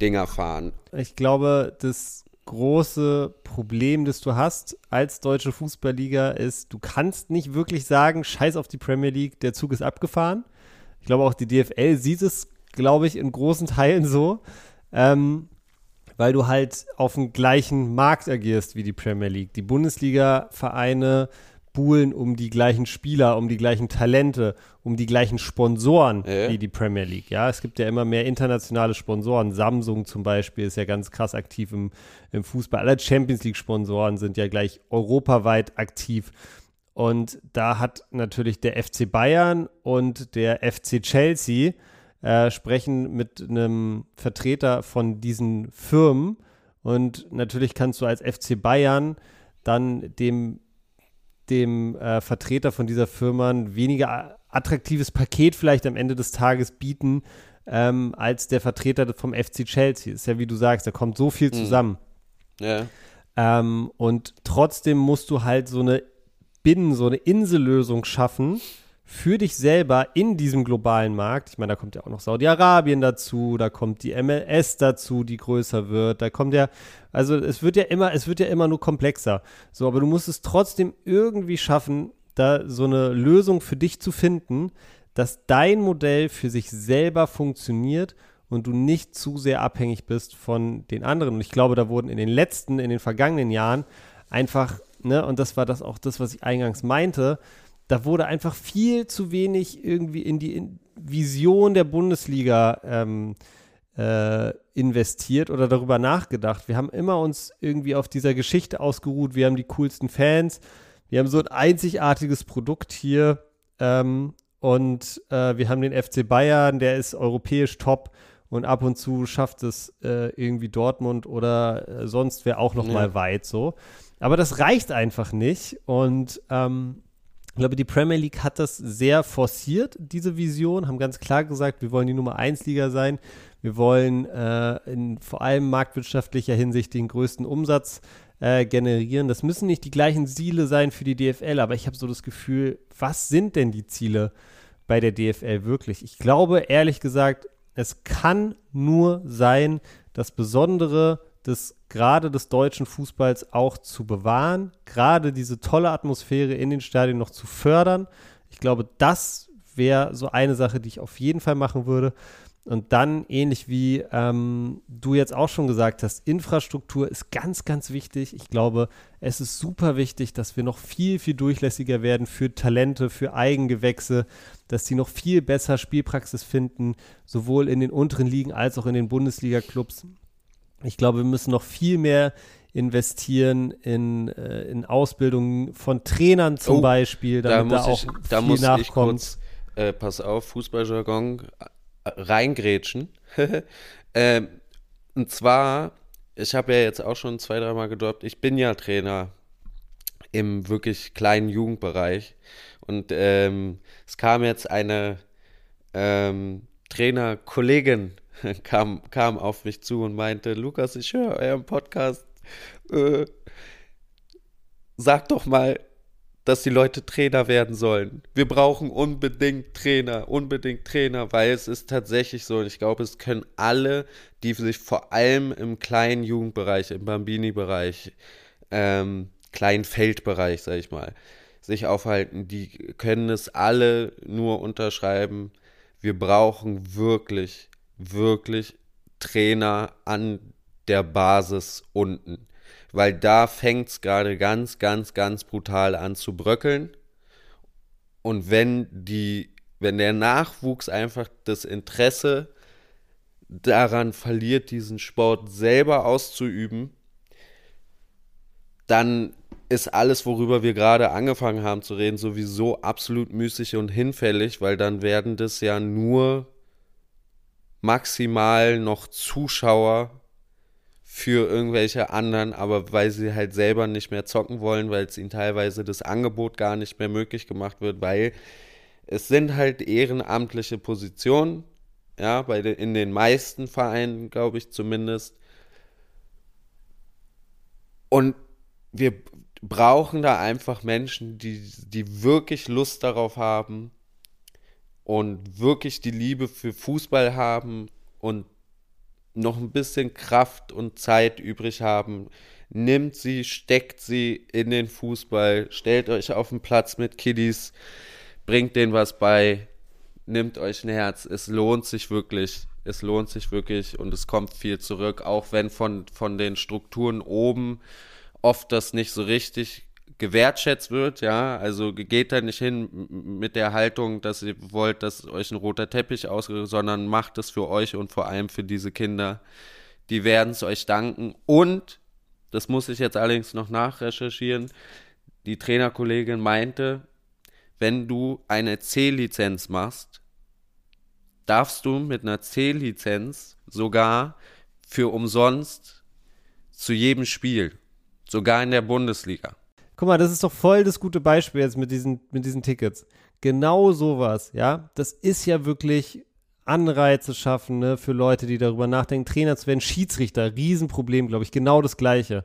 Dinger fahren. Ich glaube, das große Problem, das du hast als deutsche Fußballliga, ist, du kannst nicht wirklich sagen, scheiß auf die Premier League, der Zug ist abgefahren. Ich glaube auch die DFL sieht es, glaube ich, in großen Teilen so, ähm, weil du halt auf dem gleichen Markt agierst wie die Premier League. Die Bundesliga-Vereine buhlen um die gleichen Spieler, um die gleichen Talente, um die gleichen Sponsoren ja. wie die Premier League. Ja, es gibt ja immer mehr internationale Sponsoren. Samsung zum Beispiel ist ja ganz krass aktiv im, im Fußball. Alle Champions League-Sponsoren sind ja gleich europaweit aktiv. Und da hat natürlich der FC Bayern und der FC Chelsea äh, sprechen mit einem Vertreter von diesen Firmen. Und natürlich kannst du als FC Bayern dann dem dem äh, Vertreter von dieser Firma ein weniger attraktives Paket vielleicht am Ende des Tages bieten, ähm, als der Vertreter vom FC Chelsea. Ist ja, wie du sagst, da kommt so viel mhm. zusammen. Ja. Ähm, und trotzdem musst du halt so eine Binnen, so eine Insellösung schaffen, für dich selber in diesem globalen Markt, ich meine, da kommt ja auch noch Saudi-Arabien dazu, da kommt die MLS dazu, die größer wird, da kommt ja, also es wird ja immer, es wird ja immer nur komplexer. So, aber du musst es trotzdem irgendwie schaffen, da so eine Lösung für dich zu finden, dass dein Modell für sich selber funktioniert und du nicht zu sehr abhängig bist von den anderen. Und ich glaube, da wurden in den letzten, in den vergangenen Jahren einfach, ne, und das war das auch das, was ich eingangs meinte, da wurde einfach viel zu wenig irgendwie in die in Vision der Bundesliga ähm, äh, investiert oder darüber nachgedacht. Wir haben immer uns irgendwie auf dieser Geschichte ausgeruht. Wir haben die coolsten Fans. Wir haben so ein einzigartiges Produkt hier. Ähm, und äh, wir haben den FC Bayern, der ist europäisch top. Und ab und zu schafft es äh, irgendwie Dortmund oder äh, sonst wer auch noch ja. mal weit so. Aber das reicht einfach nicht. Und ähm, ich glaube, die Premier League hat das sehr forciert, diese Vision, haben ganz klar gesagt, wir wollen die Nummer 1 Liga sein. Wir wollen äh, in vor allem marktwirtschaftlicher Hinsicht den größten Umsatz äh, generieren. Das müssen nicht die gleichen Ziele sein für die DFL, aber ich habe so das Gefühl, was sind denn die Ziele bei der DFL wirklich? Ich glaube, ehrlich gesagt, es kann nur sein, dass besondere des gerade des deutschen Fußballs auch zu bewahren, gerade diese tolle Atmosphäre in den Stadien noch zu fördern. Ich glaube, das wäre so eine Sache, die ich auf jeden Fall machen würde. Und dann, ähnlich wie ähm, du jetzt auch schon gesagt hast, Infrastruktur ist ganz, ganz wichtig. Ich glaube, es ist super wichtig, dass wir noch viel, viel durchlässiger werden für Talente, für Eigengewächse, dass sie noch viel besser Spielpraxis finden, sowohl in den unteren Ligen als auch in den Bundesliga-Clubs. Ich glaube, wir müssen noch viel mehr investieren in, äh, in Ausbildung von Trainern zum oh, Beispiel, damit da, da auch ich, da viel nachkommt. Kurz, äh, pass auf, Fußballjargon, reingrätschen. ähm, und zwar, ich habe ja jetzt auch schon zwei, dreimal gedroppt, ich bin ja Trainer im wirklich kleinen Jugendbereich. Und ähm, es kam jetzt eine ähm, Trainerkollegin, kam, kam auf mich zu und meinte, Lukas, ich höre euren Podcast. Äh, sag doch mal, dass die Leute Trainer werden sollen. Wir brauchen unbedingt Trainer, unbedingt Trainer, weil es ist tatsächlich so, und ich glaube, es können alle, die sich vor allem im kleinen Jugendbereich, im Bambini-Bereich, ähm, kleinen Feldbereich, sag ich mal, sich aufhalten, die können es alle nur unterschreiben. Wir brauchen wirklich, wirklich Trainer an der Basis unten weil da fängt es gerade ganz, ganz, ganz brutal an zu bröckeln. Und wenn die, wenn der Nachwuchs einfach das Interesse daran verliert, diesen Sport selber auszuüben, dann ist alles, worüber wir gerade angefangen haben zu reden, sowieso absolut müßig und hinfällig, weil dann werden das ja nur maximal noch Zuschauer für irgendwelche anderen, aber weil sie halt selber nicht mehr zocken wollen, weil es ihnen teilweise das Angebot gar nicht mehr möglich gemacht wird, weil es sind halt ehrenamtliche Positionen, ja, bei den, in den meisten Vereinen, glaube ich zumindest. Und wir brauchen da einfach Menschen, die, die wirklich Lust darauf haben und wirklich die Liebe für Fußball haben und noch ein bisschen Kraft und Zeit übrig haben, nimmt sie, steckt sie in den Fußball, stellt euch auf den Platz mit Kiddies, bringt denen was bei, nimmt euch ein Herz. Es lohnt sich wirklich. Es lohnt sich wirklich und es kommt viel zurück, auch wenn von, von den Strukturen oben oft das nicht so richtig gewertschätzt wird, ja, also geht da nicht hin mit der Haltung, dass ihr wollt, dass euch ein roter Teppich ausgerüstet, sondern macht es für euch und vor allem für diese Kinder. Die werden es euch danken und, das muss ich jetzt allerdings noch nachrecherchieren, die Trainerkollegin meinte, wenn du eine C-Lizenz machst, darfst du mit einer C-Lizenz sogar für umsonst zu jedem Spiel, sogar in der Bundesliga. Guck mal, das ist doch voll das gute Beispiel jetzt mit diesen, mit diesen Tickets. Genau sowas, ja. Das ist ja wirklich Anreize schaffen ne, für Leute, die darüber nachdenken, Trainer zu werden, Schiedsrichter, Riesenproblem, glaube ich, genau das Gleiche.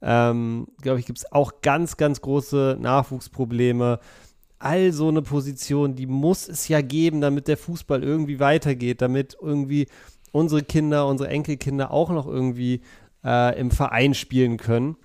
Ähm, glaube ich, gibt es auch ganz, ganz große Nachwuchsprobleme. All so eine Position, die muss es ja geben, damit der Fußball irgendwie weitergeht, damit irgendwie unsere Kinder, unsere Enkelkinder auch noch irgendwie äh, im Verein spielen können.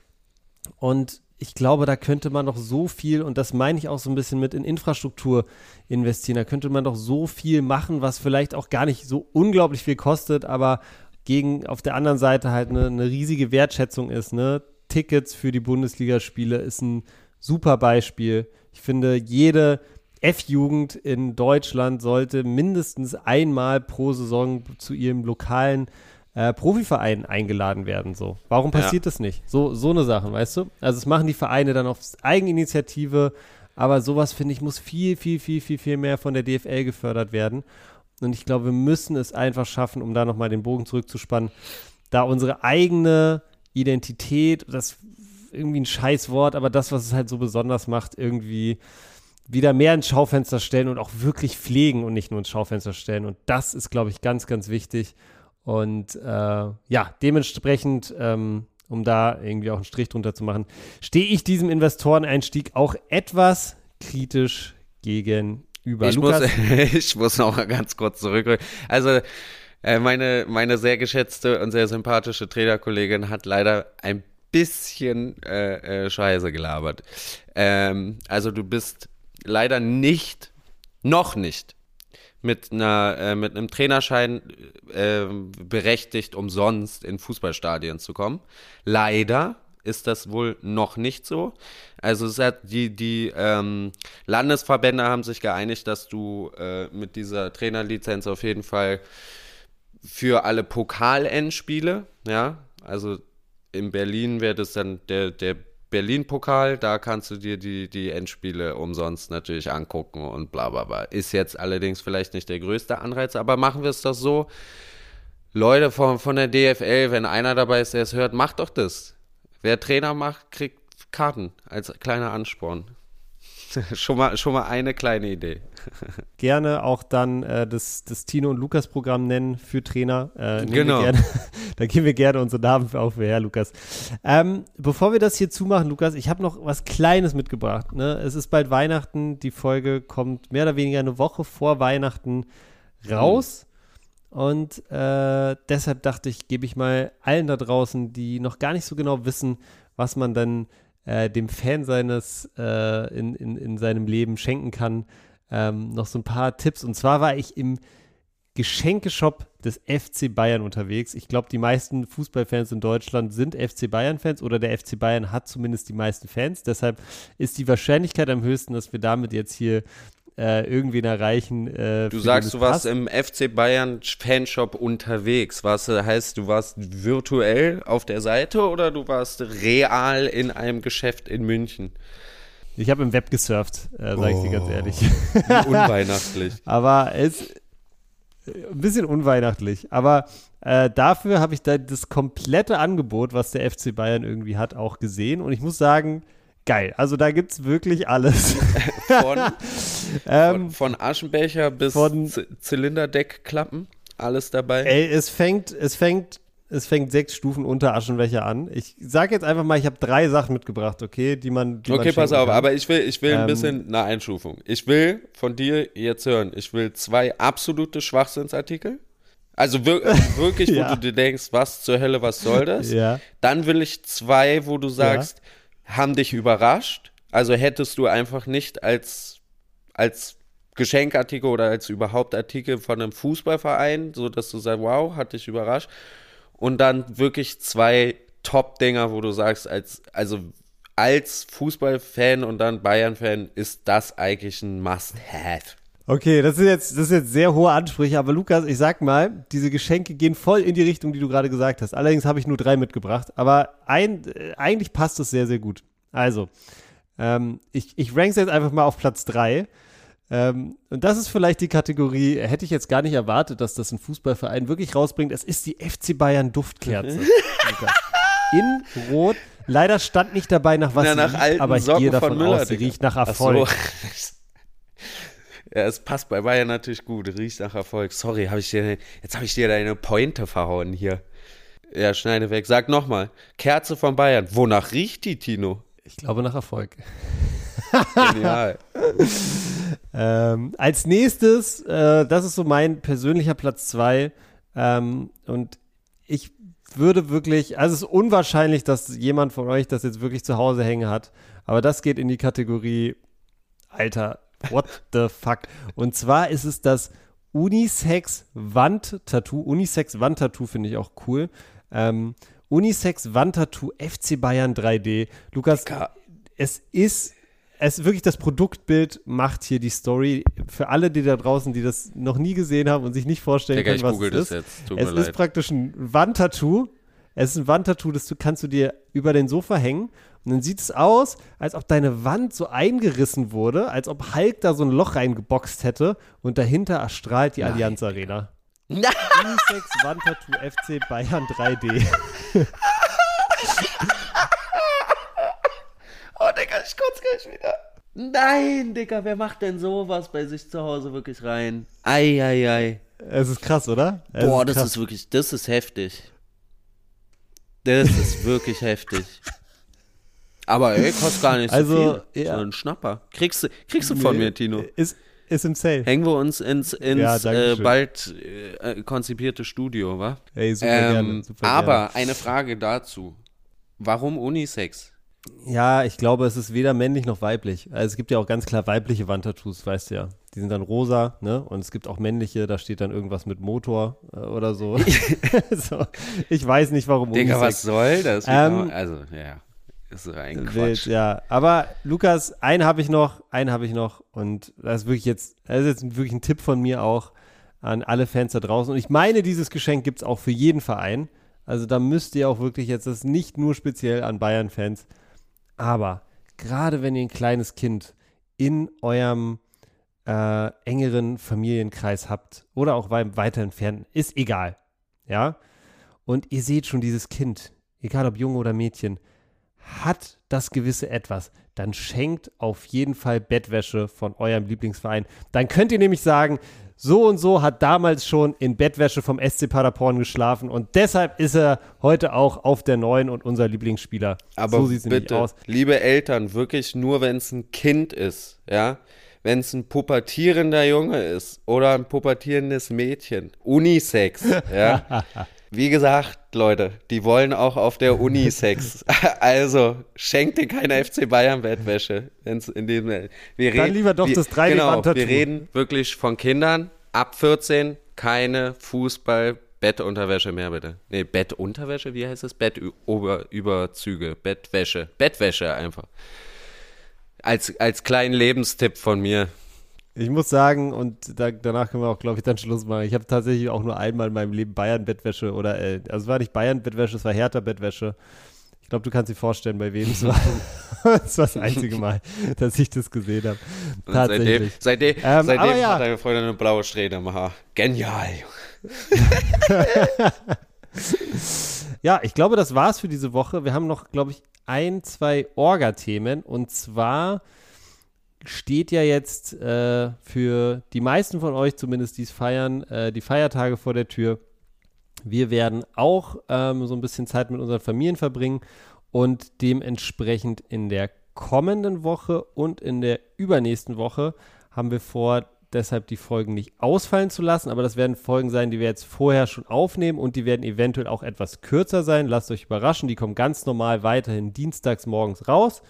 Und ich glaube, da könnte man doch so viel, und das meine ich auch so ein bisschen mit in Infrastruktur investieren, da könnte man doch so viel machen, was vielleicht auch gar nicht so unglaublich viel kostet, aber gegen auf der anderen Seite halt eine, eine riesige Wertschätzung ist. Ne? Tickets für die Bundesligaspiele ist ein super Beispiel. Ich finde, jede F-Jugend in Deutschland sollte mindestens einmal pro Saison zu ihrem lokalen äh, Profiverein eingeladen werden. So. Warum passiert ja. das nicht? So, so eine Sache, weißt du? Also es machen die Vereine dann auf Eigeninitiative, aber sowas, finde ich, muss viel, viel, viel, viel, viel mehr von der DFL gefördert werden. Und ich glaube, wir müssen es einfach schaffen, um da nochmal den Bogen zurückzuspannen, da unsere eigene Identität, das irgendwie ein Scheißwort, aber das, was es halt so besonders macht, irgendwie wieder mehr ins Schaufenster stellen und auch wirklich pflegen und nicht nur ins Schaufenster stellen. Und das ist, glaube ich, ganz, ganz wichtig. Und äh, ja, dementsprechend, ähm, um da irgendwie auch einen Strich drunter zu machen, stehe ich diesem Investoreneinstieg auch etwas kritisch gegenüber. Ich, Lukas? Muss, ich muss noch ganz kurz zurückrücken. Also, Äh, meine, meine sehr geschätzte und sehr sympathische Trainerkollegin hat leider ein bisschen äh, äh, Scheiße gelabert. Ähm, also du bist leider nicht, noch nicht mit einer äh, mit einem Trainerschein äh, berechtigt, umsonst in Fußballstadien zu kommen. Leider ist das wohl noch nicht so. Also es hat die, die ähm, Landesverbände haben sich geeinigt, dass du äh, mit dieser Trainerlizenz auf jeden Fall für alle Pokal-Endspiele, ja, also in Berlin wäre das dann der, der Berlin-Pokal, da kannst du dir die, die Endspiele umsonst natürlich angucken und bla bla bla. Ist jetzt allerdings vielleicht nicht der größte Anreiz, aber machen wir es doch so. Leute von, von der DFL, wenn einer dabei ist, der es hört, macht doch das. Wer Trainer macht, kriegt Karten als kleiner Ansporn. schon, mal, schon mal eine kleine Idee. Gerne auch dann äh, das, das Tino und Lukas Programm nennen für Trainer. Äh, genau. da geben wir gerne unsere Namen auch für her, Lukas. Ähm, bevor wir das hier zumachen, Lukas, ich habe noch was Kleines mitgebracht. Ne? Es ist bald Weihnachten. Die Folge kommt mehr oder weniger eine Woche vor Weihnachten raus. Mhm. Und äh, deshalb dachte ich, gebe ich mal allen da draußen, die noch gar nicht so genau wissen, was man dann äh, dem Fan seines äh, in, in, in seinem Leben schenken kann, ähm, noch so ein paar Tipps. Und zwar war ich im Geschenkeshop des FC Bayern unterwegs. Ich glaube, die meisten Fußballfans in Deutschland sind FC Bayern-Fans oder der FC Bayern hat zumindest die meisten Fans. Deshalb ist die Wahrscheinlichkeit am höchsten, dass wir damit jetzt hier äh, irgendwen erreichen. Äh, du sagst, du warst im FC Bayern Fanshop unterwegs. Was heißt, du warst virtuell auf der Seite oder du warst real in einem Geschäft in München? Ich habe im Web gesurft, äh, sage ich dir ganz oh. ehrlich. unweihnachtlich. Aber es ist ein bisschen unweihnachtlich. Aber äh, dafür habe ich da das komplette Angebot, was der FC Bayern irgendwie hat, auch gesehen. Und ich muss sagen, geil. Also da gibt es wirklich alles. von, ähm, von, von, Aschenbecher bis von, Zylinderdeckklappen, alles dabei. Ey, es fängt, es fängt, es fängt sechs Stufen unter Aschenbecher an. Ich sage jetzt einfach mal, ich habe drei Sachen mitgebracht, okay, die man. Die okay, man pass auf, kann. aber ich will, ich will ein ähm, bisschen eine Einstufung. Ich will von dir jetzt hören, ich will zwei absolute Schwachsinnsartikel. Also wirklich, ja. wo du dir denkst, was zur Hölle, was soll das? Ja. Dann will ich zwei, wo du sagst, ja haben dich überrascht? Also hättest du einfach nicht als, als Geschenkartikel oder als überhaupt Artikel von einem Fußballverein, so dass du sagst, wow, hat dich überrascht. Und dann wirklich zwei Top-Dinger, wo du sagst, als, also als Fußballfan und dann Bayern-Fan ist das eigentlich ein Must-Have. Okay, das ist jetzt, das ist jetzt sehr hohe Ansprüche, aber Lukas, ich sag mal, diese Geschenke gehen voll in die Richtung, die du gerade gesagt hast. Allerdings habe ich nur drei mitgebracht, aber ein, äh, eigentlich passt es sehr, sehr gut. Also, ähm, ich, ich rank es jetzt einfach mal auf Platz drei. Ähm, und das ist vielleicht die Kategorie, hätte ich jetzt gar nicht erwartet, dass das ein Fußballverein wirklich rausbringt. Es ist die FC Bayern Duftkerze. in Rot. Leider stand nicht dabei, nach was Na, sie riecht, aber ich Socken gehe davon Müller, aus, sie riecht nach Erfolg. So. Ja, es passt bei Bayern natürlich gut. Riecht nach Erfolg. Sorry, hab ich dir, jetzt habe ich dir deine Pointe verhauen hier. Ja, schneide weg. Sag nochmal. Kerze von Bayern. Wonach riecht die, Tino? Ich glaube nach Erfolg. Genial. ähm, als nächstes, äh, das ist so mein persönlicher Platz zwei. Ähm, und ich würde wirklich, also es ist unwahrscheinlich, dass jemand von euch das jetzt wirklich zu Hause hängen hat. Aber das geht in die Kategorie, Alter, What the fuck? Und zwar ist es das Unisex-Wandtattoo. Unisex-Wandtattoo finde ich auch cool. Ähm, Unisex-Wandtattoo FC Bayern 3D. Lukas, Dicker. es ist es wirklich das Produktbild macht hier die Story für alle, die da draußen, die das noch nie gesehen haben und sich nicht vorstellen Digga, können, was es ist. es ist praktisch ein Wandtattoo. Es ist ein Wandtattoo, das du kannst du dir über den Sofa hängen und dann sieht es aus, als ob deine Wand so eingerissen wurde, als ob Hulk da so ein Loch reingeboxt hätte und dahinter erstrahlt die Nein. Allianz Arena. Nein. Unisex Wandtattoo FC Bayern 3D. oh, Digga, ich kotze gleich wieder. Nein, Digga, wer macht denn sowas bei sich zu Hause wirklich rein? Eieiei. Ei, ei. Es ist krass, oder? Es Boah, ist das ist wirklich, das ist heftig. Das ist wirklich heftig. Aber ey, kostet gar nicht also, so viel. Ja. So ein Schnapper. Kriegst du, kriegst du von mir, Tino. Ist, Ist im Sale. Hängen wir uns ins, ins Ja, äh, bald äh, konzipierte Studio, wa? Ey, super Ähm, gerne. Super aber gerne. eine Frage dazu. Warum Unisex? Ja, ich glaube, es ist weder männlich noch weiblich. Also es gibt ja auch ganz klar weibliche Wandtattoos, weißt du ja. Die sind dann rosa, ne? Und es gibt auch männliche, da steht dann irgendwas mit Motor äh, oder so. so. Ich weiß nicht, warum Digga, Unisex. was soll das? Ähm, also, ja. Ist so ein Wild, Quatsch. ja. Aber Lukas, einen habe ich noch, einen habe ich noch und das ist wirklich jetzt, das ist jetzt wirklich ein Tipp von mir auch an alle Fans da draußen. Und ich meine, dieses Geschenk gibt es auch für jeden Verein. Also da müsst ihr auch wirklich jetzt, das ist nicht nur speziell an Bayern-Fans, aber gerade wenn ihr ein kleines Kind in eurem äh, engeren Familienkreis habt oder auch wei- weiter entfernt, ist egal. Ja. Und ihr seht schon dieses Kind, egal ob Junge oder Mädchen, hat das gewisse Etwas, dann schenkt auf jeden Fall Bettwäsche von eurem Lieblingsverein. Dann könnt ihr nämlich sagen, so und so hat damals schon in Bettwäsche vom SC Paderborn geschlafen und deshalb ist er heute auch auf der neuen und unser Lieblingsspieler. Aber so sieht es nämlich bitte, aus. liebe Eltern, wirklich nur, wenn es ein Kind ist, ja? Wenn es ein pubertierender Junge ist oder ein pubertierendes Mädchen. Unisex, ja? Wie gesagt, Leute, die wollen auch auf der Unisex. Also, schenkt dir keine FC Bayern Bettwäsche. Wenn's in dem, wir Dann reden- lieber doch wir, das 3D Genau, wir reden wirklich von Kindern ab 14, keine Fußball Bettunterwäsche mehr, bitte. Nee, Bettunterwäsche, wie heißt es? Bettüberzüge, Bettwäsche. Bettwäsche einfach. Als, als kleinen Lebenstipp von mir. Ich muss sagen, und da, danach können wir auch, glaube ich, dann Schluss machen. Ich habe tatsächlich auch nur einmal in meinem Leben Bayern-Bettwäsche oder, äh, also es war nicht Bayern-Bettwäsche, es war Hertha-Bettwäsche. Ich glaube, du kannst dir vorstellen, bei wem es war. Es war das einzige Mal, dass ich das gesehen habe. Und seitdem, Tatsächlich. seitdem, Ähm, seitdem ja. hat deine Freundin eine blaue Strähne im Haar. Genial. Ja, ich glaube, das war's für diese Woche. Wir haben noch, glaube ich, ein, zwei Orga-Themen. Und zwar steht ja jetzt äh, für die meisten von euch, zumindest die es feiern, äh, die Feiertage vor der Tür. Wir werden auch ähm, so ein bisschen Zeit mit unseren Familien verbringen und dementsprechend in der kommenden Woche und in der übernächsten Woche haben wir vor, deshalb die Folgen nicht ausfallen zu lassen, aber das werden Folgen sein, die wir jetzt vorher schon aufnehmen und die werden eventuell auch etwas kürzer sein. Lasst euch überraschen, die kommen ganz normal weiterhin dienstags morgens raus.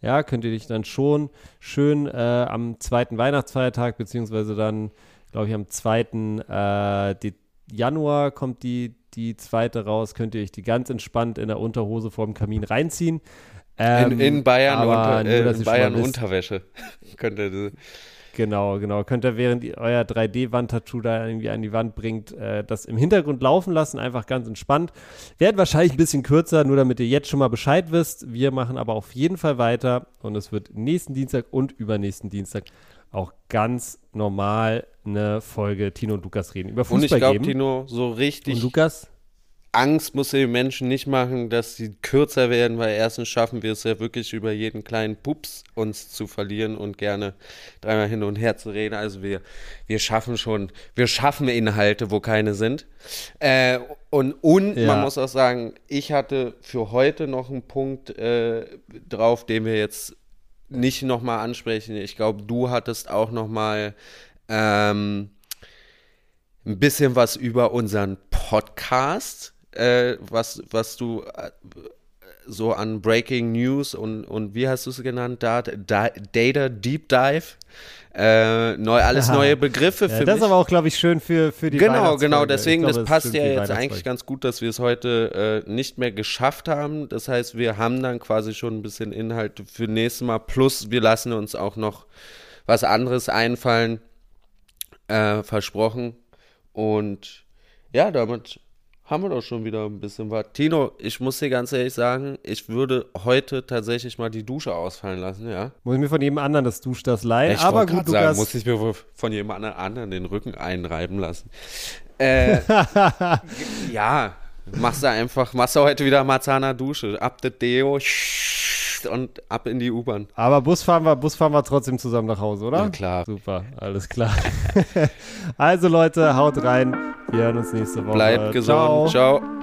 Ja, könnt ihr dich dann schon schön äh, am zweiten Weihnachtsfeiertag, beziehungsweise dann, glaube ich, am 2. Äh, Januar kommt die, die zweite raus, könnt ihr euch die ganz entspannt in der Unterhose vorm Kamin reinziehen. Ähm, In, in Bayern, aber unter, äh, in Bayern. Unterwäsche. Könnte das- Genau, genau. Könnt ihr, während ihr euer 3D-Wandtattoo da irgendwie an die Wand bringt, äh, das im Hintergrund laufen lassen, einfach ganz entspannt. Wird wahrscheinlich ein bisschen kürzer, nur damit ihr jetzt schon mal Bescheid wisst. Wir machen aber auf jeden Fall weiter und es wird nächsten Dienstag und übernächsten Dienstag auch ganz normal eine Folge Tino und Lukas reden über Und ich Fußball glaube, geben. Tino, so und richtig Lukas? Angst muss den Menschen nicht machen, dass sie kürzer werden, weil erstens schaffen wir es ja wirklich über jeden kleinen Pups uns zu verlieren und gerne dreimal hin und her zu reden. Also wir, wir schaffen schon, wir schaffen Inhalte, wo keine sind. Äh, und und Ja. man muss auch sagen, ich hatte für heute noch einen Punkt äh, drauf, den wir jetzt nicht nochmal ansprechen. Ich glaube, du hattest auch nochmal ähm, ein bisschen was über unseren Podcast, äh, was, was du äh, so an Breaking News und, und wie hast du es genannt? Data, Da- Data Deep Dive. Äh, neu, alles Aha. neue Begriffe Ja, für das mich. ist aber auch, glaube ich, schön für, für die Genau, genau, deswegen, glaube, das passt ja jetzt eigentlich ganz gut, dass wir es heute äh, nicht mehr geschafft haben. Das heißt, wir haben dann quasi schon ein bisschen Inhalt für nächstes Mal. Plus, wir lassen uns auch noch was anderes einfallen, äh, versprochen. Und ja, damit haben wir doch schon wieder ein bisschen was. Tino, ich muss dir ganz ehrlich sagen, ich würde heute tatsächlich mal die Dusche ausfallen lassen, ja. Muss ich mir von jedem anderen das Dusch das leihen. Ich aber gut, sagen, muss ich mir von jemand anderen den Rücken einreiben lassen. Äh, ja, machst du einfach, machst du heute wieder Marzahner Dusche, ab der Deo und ab in die U-Bahn. Aber Bus fahren wir, Bus fahren wir trotzdem zusammen nach Hause, oder? Ja, klar. Super, alles klar. also Leute, haut rein. Wir hören uns nächste Woche. Bleibt gesund. Ciao. Ciao.